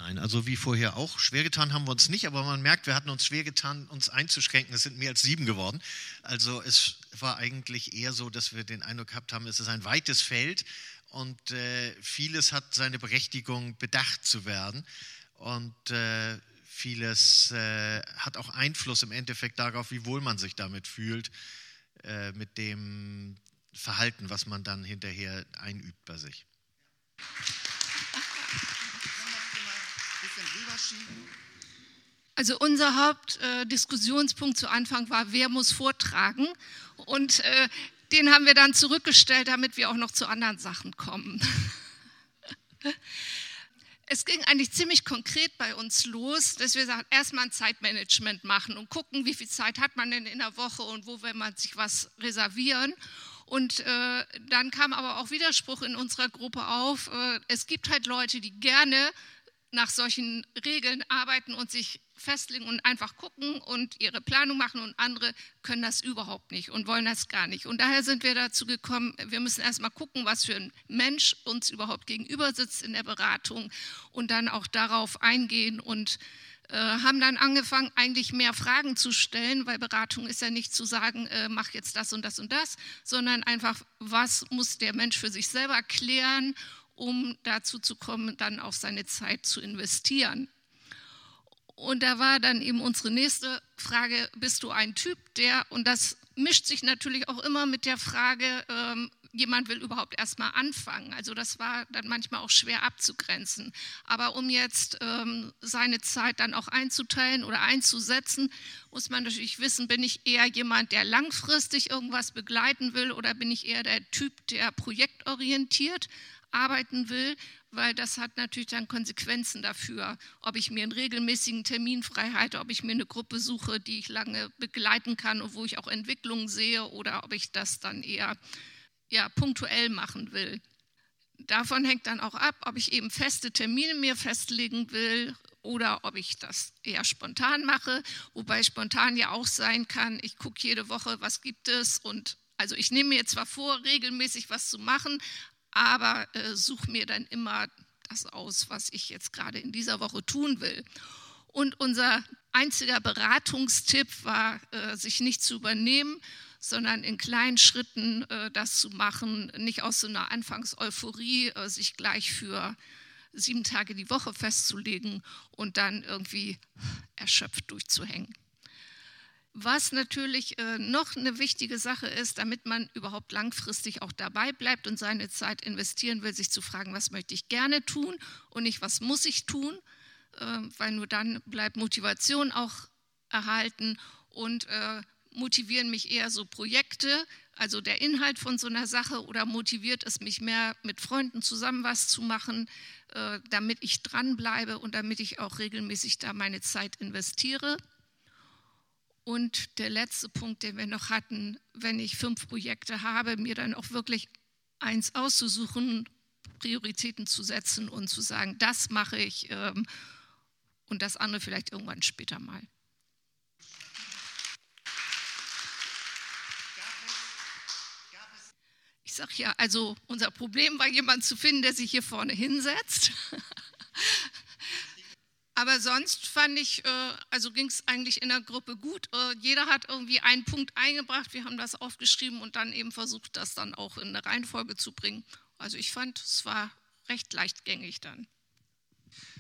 Nein, also wie vorher auch. Schwer getan haben wir uns nicht, aber man merkt, wir hatten uns schwer getan, uns einzuschränken. Es sind mehr als sieben geworden. Also es war eigentlich eher so, dass wir den Eindruck gehabt haben, es ist ein weites Feld und äh, vieles hat seine Berechtigung, bedacht zu werden. Und äh, vieles äh, hat auch Einfluss im Endeffekt darauf, wie wohl man sich damit fühlt, äh, mit dem Verhalten, was man dann hinterher einübt bei sich. Also unser Hauptdiskussionspunkt äh, zu Anfang war, wer muss vortragen? Und äh, den haben wir dann zurückgestellt, damit wir auch noch zu anderen Sachen kommen. es ging eigentlich ziemlich konkret bei uns los, dass wir sagen, erstmal ein Zeitmanagement machen und gucken, wie viel Zeit hat man denn in der Woche und wo will man sich was reservieren. Und äh, dann kam aber auch Widerspruch in unserer Gruppe auf. Äh, es gibt halt Leute, die gerne nach solchen Regeln arbeiten und sich festlegen und einfach gucken und ihre Planung machen und andere können das überhaupt nicht und wollen das gar nicht. Und daher sind wir dazu gekommen, wir müssen erstmal gucken, was für ein Mensch uns überhaupt gegenüber sitzt in der Beratung und dann auch darauf eingehen und äh, haben dann angefangen, eigentlich mehr Fragen zu stellen, weil Beratung ist ja nicht zu sagen, äh, mach jetzt das und das und das, sondern einfach, was muss der Mensch für sich selber klären um dazu zu kommen, dann auch seine Zeit zu investieren. Und da war dann eben unsere nächste Frage, bist du ein Typ, der, und das mischt sich natürlich auch immer mit der Frage, ähm, jemand will überhaupt erstmal anfangen. Also das war dann manchmal auch schwer abzugrenzen. Aber um jetzt ähm, seine Zeit dann auch einzuteilen oder einzusetzen, muss man natürlich wissen, bin ich eher jemand, der langfristig irgendwas begleiten will oder bin ich eher der Typ, der projektorientiert arbeiten will, weil das hat natürlich dann Konsequenzen dafür, ob ich mir einen regelmäßigen Termin frei halte, ob ich mir eine Gruppe suche, die ich lange begleiten kann und wo ich auch Entwicklungen sehe oder ob ich das dann eher ja, punktuell machen will. Davon hängt dann auch ab, ob ich eben feste Termine mir festlegen will oder ob ich das eher spontan mache, wobei spontan ja auch sein kann, ich gucke jede Woche, was gibt es und also ich nehme mir zwar vor, regelmäßig was zu machen, aber äh, suche mir dann immer das aus, was ich jetzt gerade in dieser Woche tun will. Und unser einziger Beratungstipp war, äh, sich nicht zu übernehmen, sondern in kleinen Schritten äh, das zu machen, nicht aus so einer Anfangseuphorie äh, sich gleich für sieben Tage die Woche festzulegen und dann irgendwie erschöpft durchzuhängen. Was natürlich äh, noch eine wichtige Sache ist, damit man überhaupt langfristig auch dabei bleibt und seine Zeit investieren will, sich zu fragen, was möchte ich gerne tun und nicht, was muss ich tun, äh, weil nur dann bleibt Motivation auch erhalten und äh, motivieren mich eher so Projekte, also der Inhalt von so einer Sache oder motiviert es mich mehr, mit Freunden zusammen was zu machen, damit ich dranbleibe und damit ich auch regelmäßig da meine Zeit investiere. Und der letzte Punkt, den wir noch hatten, wenn ich fünf Projekte habe, mir dann auch wirklich eins auszusuchen, Prioritäten zu setzen und zu sagen, das mache ich ähm, und das andere vielleicht irgendwann später mal. Ich sage ja, also unser Problem war, jemanden zu finden, der sich hier vorne hinsetzt. Aber sonst fand ich, äh, also ging es eigentlich in der Gruppe gut. Äh, jeder hat irgendwie einen Punkt eingebracht, wir haben das aufgeschrieben und dann eben versucht, das dann auch in eine Reihenfolge zu bringen. Also ich fand, es war recht leichtgängig dann.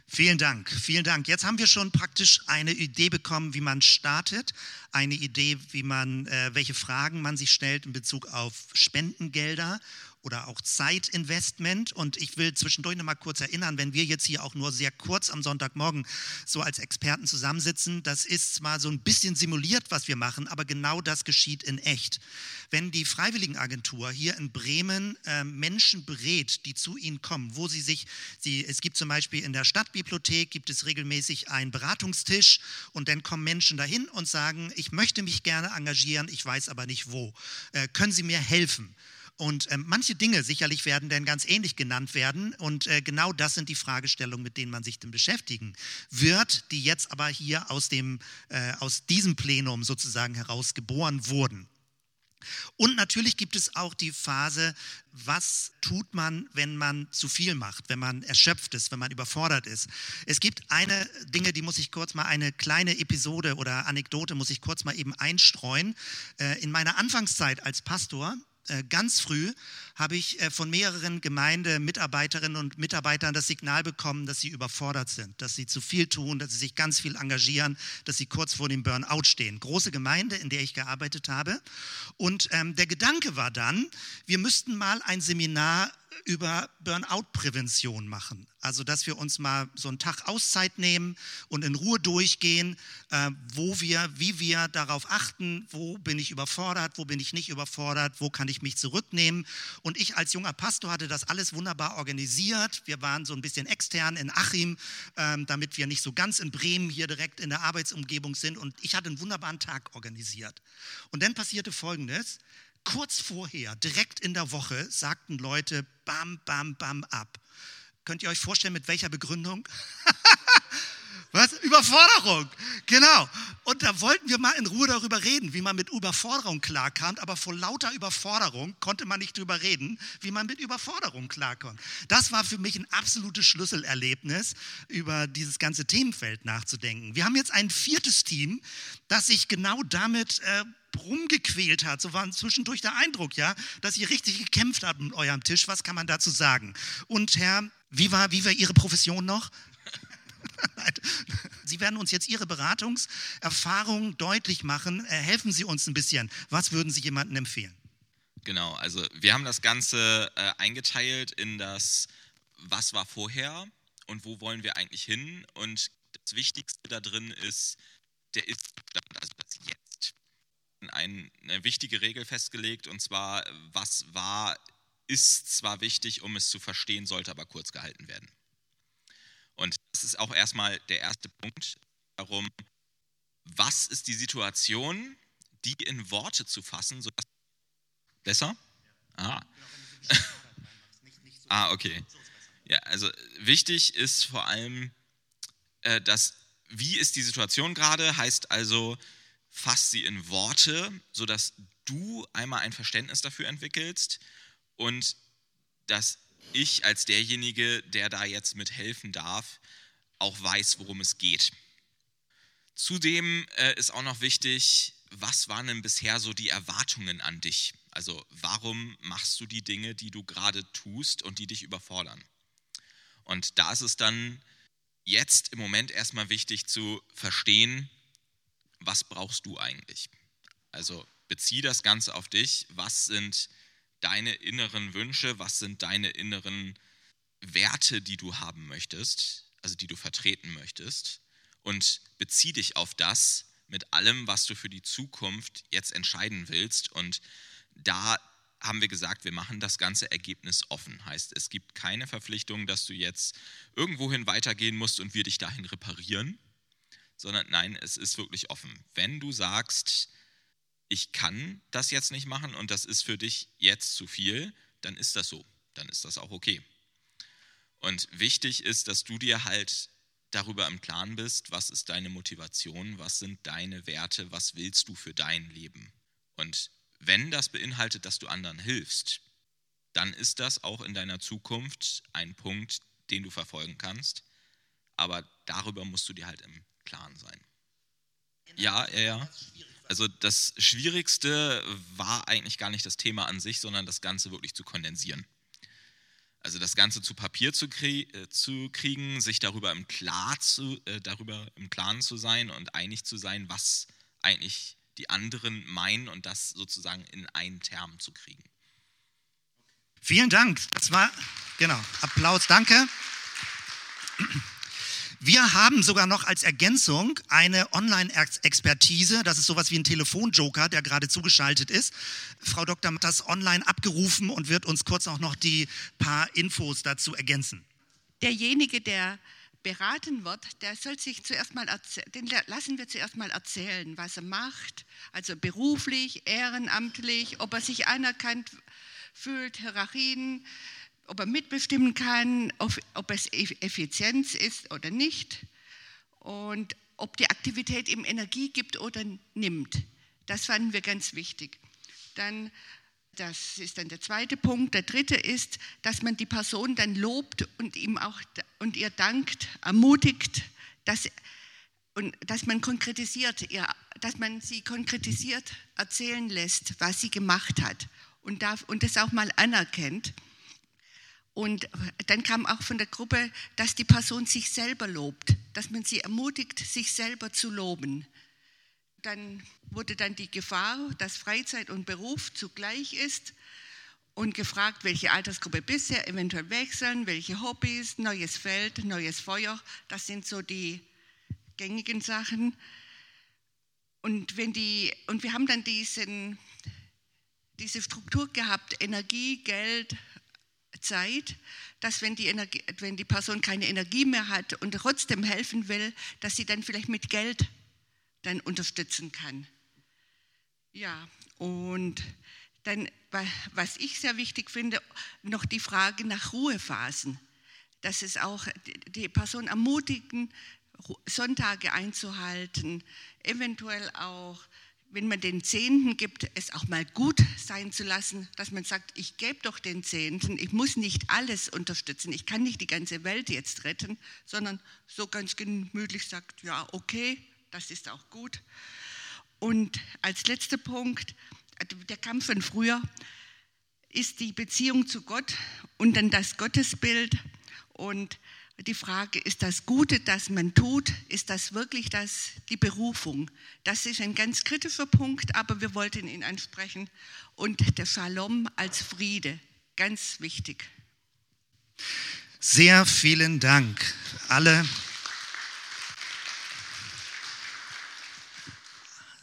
Vielen Dank, vielen Dank. Jetzt haben wir schon praktisch eine Idee bekommen, wie man startet, eine Idee, wie man, äh, welche Fragen man sich stellt in Bezug auf Spendengelder oder auch Zeitinvestment. Und ich will zwischendurch noch mal kurz erinnern, wenn wir jetzt hier auch nur sehr kurz am Sonntagmorgen so als Experten zusammensitzen, das ist zwar so ein bisschen simuliert, was wir machen, aber genau das geschieht in echt. Wenn die Freiwilligenagentur hier in Bremen äh, Menschen berät, die zu ihnen kommen, wo sie sich, sie, es gibt zum Beispiel in der Stadtbibliothek, gibt es regelmäßig einen Beratungstisch und dann kommen Menschen dahin und sagen, ich möchte mich gerne engagieren, ich weiß aber nicht wo. Äh, können Sie mir helfen? Und äh, manche Dinge sicherlich werden dann ganz ähnlich genannt werden. Und äh, genau das sind die Fragestellungen, mit denen man sich dann beschäftigen wird, die jetzt aber hier aus, dem, äh, aus diesem Plenum sozusagen heraus geboren wurden. Und natürlich gibt es auch die Phase, was tut man, wenn man zu viel macht, wenn man erschöpft ist, wenn man überfordert ist. Es gibt eine Dinge, die muss ich kurz mal, eine kleine Episode oder Anekdote muss ich kurz mal eben einstreuen. Äh, in meiner Anfangszeit als Pastor ganz früh habe ich äh, von mehreren Gemeindemitarbeiterinnen und Mitarbeitern das Signal bekommen, dass sie überfordert sind, dass sie zu viel tun, dass sie sich ganz viel engagieren, dass sie kurz vor dem Burnout stehen. Große Gemeinde, in der ich gearbeitet habe. Und ähm, der Gedanke war dann, wir müssten mal ein Seminar über Burnout-Prävention machen. Also, dass wir uns mal so einen Tag Auszeit nehmen und in Ruhe durchgehen, äh, wo wir, wie wir darauf achten, wo bin ich überfordert, wo bin ich nicht überfordert, wo kann ich mich zurücknehmen. Und ich als junger Pastor hatte das alles wunderbar organisiert. Wir waren so ein bisschen extern in Achim, äh, damit wir nicht so ganz in Bremen hier direkt in der Arbeitsumgebung sind. Und ich hatte einen wunderbaren Tag organisiert. Und dann passierte Folgendes kurz vorher, direkt in der Woche, sagten Leute bam, bam, bam ab. Könnt ihr euch vorstellen, mit welcher Begründung? Was? Überforderung. Genau. Und da wollten wir mal in Ruhe darüber reden, wie man mit Überforderung klarkam. Aber vor lauter Überforderung konnte man nicht darüber reden, wie man mit Überforderung klarkommt. Das war für mich ein absolutes Schlüsselerlebnis, über dieses ganze Themenfeld nachzudenken. Wir haben jetzt ein viertes Team, das sich genau damit äh, rumgequält hat. So war zwischendurch der Eindruck, ja, dass ihr richtig gekämpft habt mit eurem Tisch. Was kann man dazu sagen? Und Herr, wie war, wie war Ihre Profession noch? Sie werden uns jetzt Ihre Beratungserfahrung deutlich machen. Äh, helfen Sie uns ein bisschen. Was würden Sie jemandem empfehlen? Genau, also wir haben das Ganze äh, eingeteilt in das, was war vorher und wo wollen wir eigentlich hin. Und das Wichtigste da drin ist der Ist-Zustand, also das Jetzt ein, eine wichtige Regel festgelegt, und zwar, was war, ist zwar wichtig, um es zu verstehen, sollte aber kurz gehalten werden. Und das ist auch erstmal der erste Punkt darum, was ist die Situation, die in Worte zu fassen, sodass besser? Ah. ah, okay. Ja, also wichtig ist vor allem, äh, dass wie ist die Situation gerade, heißt also, fass sie in Worte, sodass du einmal ein Verständnis dafür entwickelst und dass ich als derjenige, der da jetzt mithelfen darf, auch weiß, worum es geht. Zudem äh, ist auch noch wichtig, was waren denn bisher so die Erwartungen an dich? Also warum machst du die Dinge, die du gerade tust und die dich überfordern? Und da ist es dann jetzt im Moment erstmal wichtig zu verstehen, was brauchst du eigentlich? Also bezieh das Ganze auf dich. Was sind deine inneren Wünsche? Was sind deine inneren Werte, die du haben möchtest, also die du vertreten möchtest? Und bezieh dich auf das mit allem, was du für die Zukunft jetzt entscheiden willst. Und da haben wir gesagt, wir machen das ganze Ergebnis offen. Heißt, es gibt keine Verpflichtung, dass du jetzt irgendwohin weitergehen musst und wir dich dahin reparieren, sondern nein, es ist wirklich offen. Wenn du sagst, ich kann das jetzt nicht machen und das ist für dich jetzt zu viel, dann ist das so, dann ist das auch okay. Und wichtig ist, dass du dir halt darüber im Klaren bist, was ist deine Motivation, was sind deine Werte, was willst du für dein Leben. Und wenn das beinhaltet, dass du anderen hilfst, dann ist das auch in deiner Zukunft ein Punkt, den du verfolgen kannst. Aber darüber musst du dir halt im Klaren sein. Ja, ja, ja. Also das Schwierigste war eigentlich gar nicht das Thema an sich, sondern das Ganze wirklich zu kondensieren. Also das Ganze zu Papier zu, krie äh, zu kriegen, sich darüber im, Klar zu, äh, darüber im Klaren zu sein und einig zu sein, was eigentlich die anderen meinen und das sozusagen in einen Term zu kriegen. Vielen Dank. Das war, genau, Applaus, danke. Wir haben sogar noch als Ergänzung eine Online-Expertise. Das ist sowas wie ein Telefonjoker, der gerade zugeschaltet ist. Frau Dr. hat das online abgerufen und wird uns kurz auch noch die paar Infos dazu ergänzen. Derjenige, der beraten wird, der soll sich zuerst mal den lassen wir zuerst mal erzählen, was er macht, also beruflich, ehrenamtlich, ob er sich anerkannt fühlt, Hierarchien, ob er mitbestimmen kann, ob, ob es Effizienz ist oder nicht und ob die Aktivität ihm Energie gibt oder nimmt. Das fanden wir ganz wichtig. Dann, das ist dann der zweite Punkt. Der dritte ist, dass man die Person dann lobt und ihm auch und ihr dankt, ermutigt, dass, und dass man konkretisiert, ihr, dass man sie konkretisiert erzählen lässt, was sie gemacht hat und, darf, und das auch mal anerkennt. Und dann kam auch von der Gruppe, dass die Person sich selber lobt, dass man sie ermutigt, sich selber zu loben. Dann wurde dann die Gefahr, dass Freizeit und Beruf zugleich ist und gefragt, welche Altersgruppe bisher, eventuell wechseln, welche Hobbys, neues Feld, neues Feuer. Das sind so die gängigen Sachen. Und, wenn die, und wir haben dann diesen, diese Struktur gehabt, Energie, Geld, Zeit, dass wenn die, Energie, wenn die Person keine Energie mehr hat und trotzdem helfen will, dass sie dann vielleicht mit Geld dann unterstützen kann. Ja, und dann, was ich sehr wichtig finde, noch die Frage nach Ruhephasen. Dass es auch die Person ermutigen, Sonntage einzuhalten, eventuell auch wenn man den Zehnten gibt, es auch mal gut sein zu lassen, dass man sagt, ich gebe doch den Zehnten, ich muss nicht alles unterstützen, ich kann nicht die ganze Welt jetzt retten, sondern so ganz gemütlich sagt, ja, okay, das ist auch gut. Und als letzter Punkt, der Kampf von früher, ist die Beziehung zu Gott und dann das Gottesbild und die Frage, ist das Gute, das man tut, ist das wirklich das, die Berufung? Das ist ein ganz kritischer Punkt, aber wir wollten ihn ansprechen. Und der Shalom als Friede, ganz wichtig. Sehr vielen Dank. Alle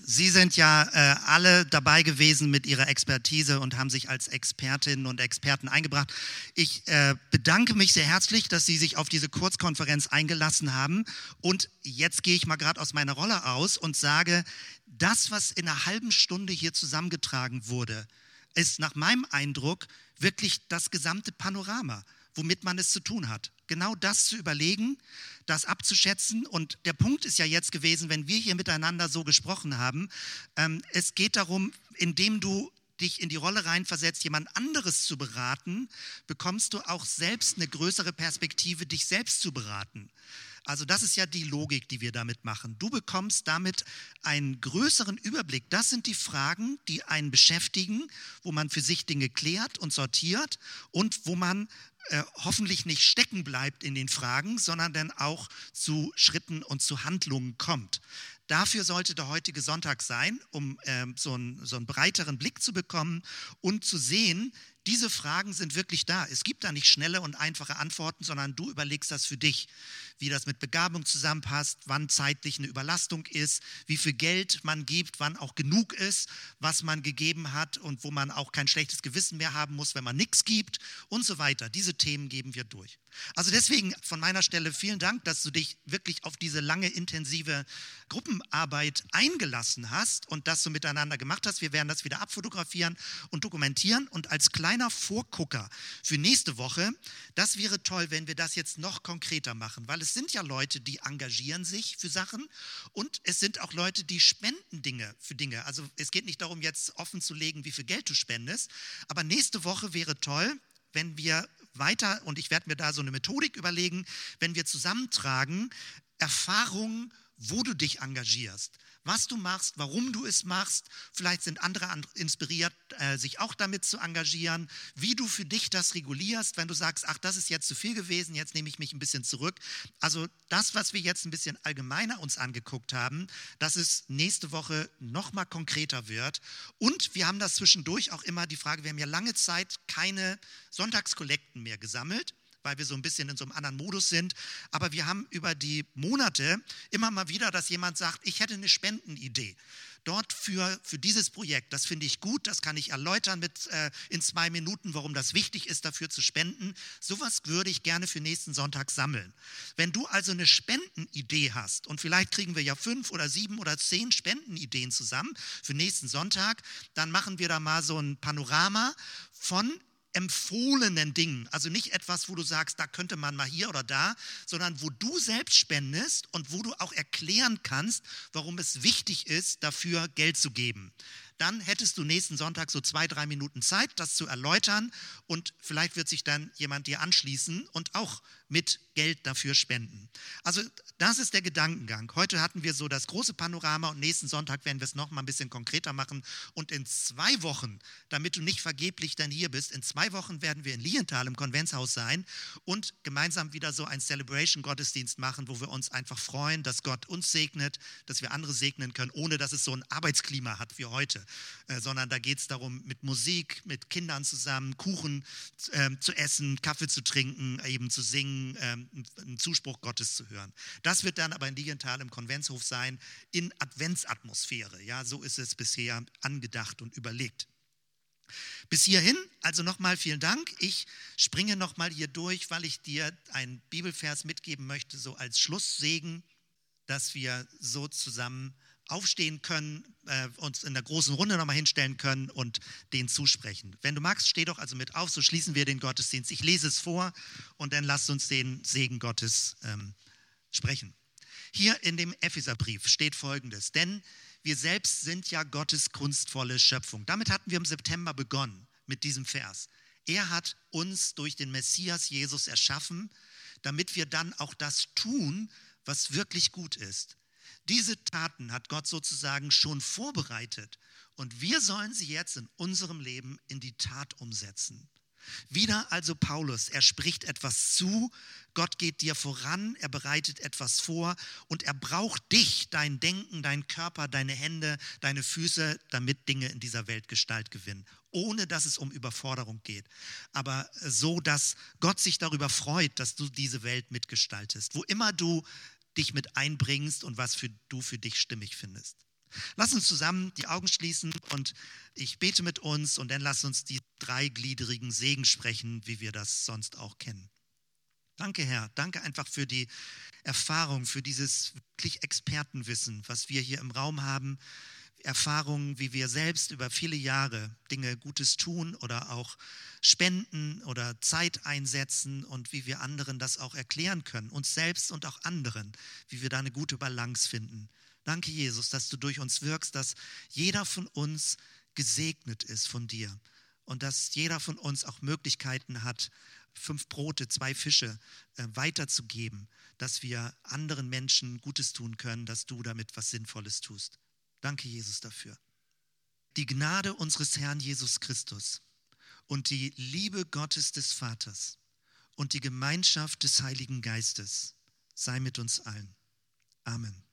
Sie sind ja äh, alle dabei gewesen mit Ihrer Expertise und haben sich als Expertinnen und Experten eingebracht. Ich äh, bedanke mich sehr herzlich, dass Sie sich auf diese Kurzkonferenz eingelassen haben. Und jetzt gehe ich mal gerade aus meiner Rolle aus und sage, das, was in einer halben Stunde hier zusammengetragen wurde, ist nach meinem Eindruck wirklich das gesamte Panorama womit man es zu tun hat. Genau das zu überlegen, das abzuschätzen. Und der Punkt ist ja jetzt gewesen, wenn wir hier miteinander so gesprochen haben, ähm, es geht darum, indem du dich in die Rolle reinversetzt, jemand anderes zu beraten, bekommst du auch selbst eine größere Perspektive, dich selbst zu beraten. Also das ist ja die Logik, die wir damit machen. Du bekommst damit einen größeren Überblick. Das sind die Fragen, die einen beschäftigen, wo man für sich Dinge klärt und sortiert und wo man äh, hoffentlich nicht stecken bleibt in den Fragen, sondern dann auch zu Schritten und zu Handlungen kommt. Dafür sollte der heutige Sonntag sein, um äh, so, einen, so einen breiteren Blick zu bekommen und zu sehen, diese Fragen sind wirklich da. Es gibt da nicht schnelle und einfache Antworten, sondern du überlegst das für dich, wie das mit Begabung zusammenpasst, wann zeitlich eine Überlastung ist, wie viel Geld man gibt, wann auch genug ist, was man gegeben hat und wo man auch kein schlechtes Gewissen mehr haben muss, wenn man nichts gibt und so weiter. Diese Themen geben wir durch. Also deswegen von meiner Stelle vielen Dank, dass du dich wirklich auf diese lange intensive Gruppenarbeit eingelassen hast und das so miteinander gemacht hast. Wir werden das wieder abfotografieren und dokumentieren und als kleiner Vorgucker für nächste Woche, das wäre toll, wenn wir das jetzt noch konkreter machen, weil es sind ja Leute, die engagieren sich für Sachen und es sind auch Leute, die spenden Dinge für Dinge. Also es geht nicht darum, jetzt offen zu legen, wie viel Geld du spendest, aber nächste Woche wäre toll, wenn wir weiter, und ich werde mir da so eine Methodik überlegen, wenn wir zusammentragen, Erfahrungen, wo du dich engagierst, was du machst, warum du es machst. Vielleicht sind andere inspiriert, äh, sich auch damit zu engagieren, wie du für dich das regulierst, wenn du sagst, ach, das ist jetzt zu viel gewesen, jetzt nehme ich mich ein bisschen zurück. Also das, was wir jetzt ein bisschen allgemeiner uns angeguckt haben, dass es nächste Woche nochmal konkreter wird. Und wir haben das zwischendurch auch immer die Frage, wir haben ja lange Zeit keine Sonntagskollekten mehr gesammelt weil wir so ein bisschen in so einem anderen Modus sind. Aber wir haben über die Monate immer mal wieder, dass jemand sagt, ich hätte eine Spendenidee dort für, für dieses Projekt. Das finde ich gut, das kann ich erläutern mit, äh, in zwei Minuten, warum das wichtig ist, dafür zu spenden. Sowas würde ich gerne für nächsten Sonntag sammeln. Wenn du also eine Spendenidee hast und vielleicht kriegen wir ja fünf oder sieben oder zehn Spendenideen zusammen für nächsten Sonntag, dann machen wir da mal so ein Panorama von empfohlenen Dingen. Also nicht etwas, wo du sagst, da könnte man mal hier oder da, sondern wo du selbst spendest und wo du auch erklären kannst, warum es wichtig ist, dafür Geld zu geben. Dann hättest du nächsten Sonntag so zwei, drei Minuten Zeit, das zu erläutern und vielleicht wird sich dann jemand dir anschließen und auch mit Geld dafür spenden. Also das ist der Gedankengang. Heute hatten wir so das große Panorama und nächsten Sonntag werden wir es noch mal ein bisschen konkreter machen. Und in zwei Wochen, damit du nicht vergeblich dann hier bist, in zwei Wochen werden wir in Lienthal im Konventshaus sein und gemeinsam wieder so ein Celebration-Gottesdienst machen, wo wir uns einfach freuen, dass Gott uns segnet, dass wir andere segnen können, ohne dass es so ein Arbeitsklima hat wie heute. Äh, sondern da geht es darum, mit Musik, mit Kindern zusammen, Kuchen äh, zu essen, Kaffee zu trinken, eben zu singen ähm, einen Zuspruch Gottes zu hören. Das wird dann aber in Ligenthal im Konventshof sein, in Adventsatmosphäre. Ja, so ist es bisher angedacht und überlegt. Bis hierhin, also nochmal vielen Dank. Ich springe nochmal hier durch, weil ich dir einen Bibelvers mitgeben möchte, so als Schlusssegen, dass wir so zusammen aufstehen können, äh, uns in der großen Runde nochmal hinstellen können und den zusprechen. Wenn du magst, steh doch also mit auf, so schließen wir den Gottesdienst. Ich lese es vor und dann lasst uns den Segen Gottes ähm, sprechen. Hier in dem Epheserbrief steht folgendes, denn wir selbst sind ja Gottes kunstvolle Schöpfung. Damit hatten wir im September begonnen mit diesem Vers. Er hat uns durch den Messias Jesus erschaffen, damit wir dann auch das tun, was wirklich gut ist. Diese Taten hat Gott sozusagen schon vorbereitet und wir sollen sie jetzt in unserem Leben in die Tat umsetzen. Wieder also Paulus, er spricht etwas zu, Gott geht dir voran, er bereitet etwas vor und er braucht dich, dein Denken, dein Körper, deine Hände, deine Füße, damit Dinge in dieser Welt Gestalt gewinnen, ohne dass es um Überforderung geht, aber so, dass Gott sich darüber freut, dass du diese Welt mitgestaltest. Wo immer du dich mit einbringst und was für, du für dich stimmig findest. Lass uns zusammen die Augen schließen und ich bete mit uns und dann lass uns die dreigliedrigen Segen sprechen, wie wir das sonst auch kennen. Danke, Herr. Danke einfach für die Erfahrung, für dieses wirklich Expertenwissen, was wir hier im Raum haben. Erfahrungen, wie wir selbst über viele Jahre Dinge Gutes tun oder auch spenden oder Zeit einsetzen und wie wir anderen das auch erklären können, uns selbst und auch anderen, wie wir da eine gute Balance finden. Danke, Jesus, dass du durch uns wirkst, dass jeder von uns gesegnet ist von dir und dass jeder von uns auch Möglichkeiten hat, fünf Brote, zwei Fische äh, weiterzugeben, dass wir anderen Menschen Gutes tun können, dass du damit was Sinnvolles tust. Danke, Jesus, dafür. Die Gnade unseres Herrn Jesus Christus und die Liebe Gottes des Vaters und die Gemeinschaft des Heiligen Geistes sei mit uns allen. Amen.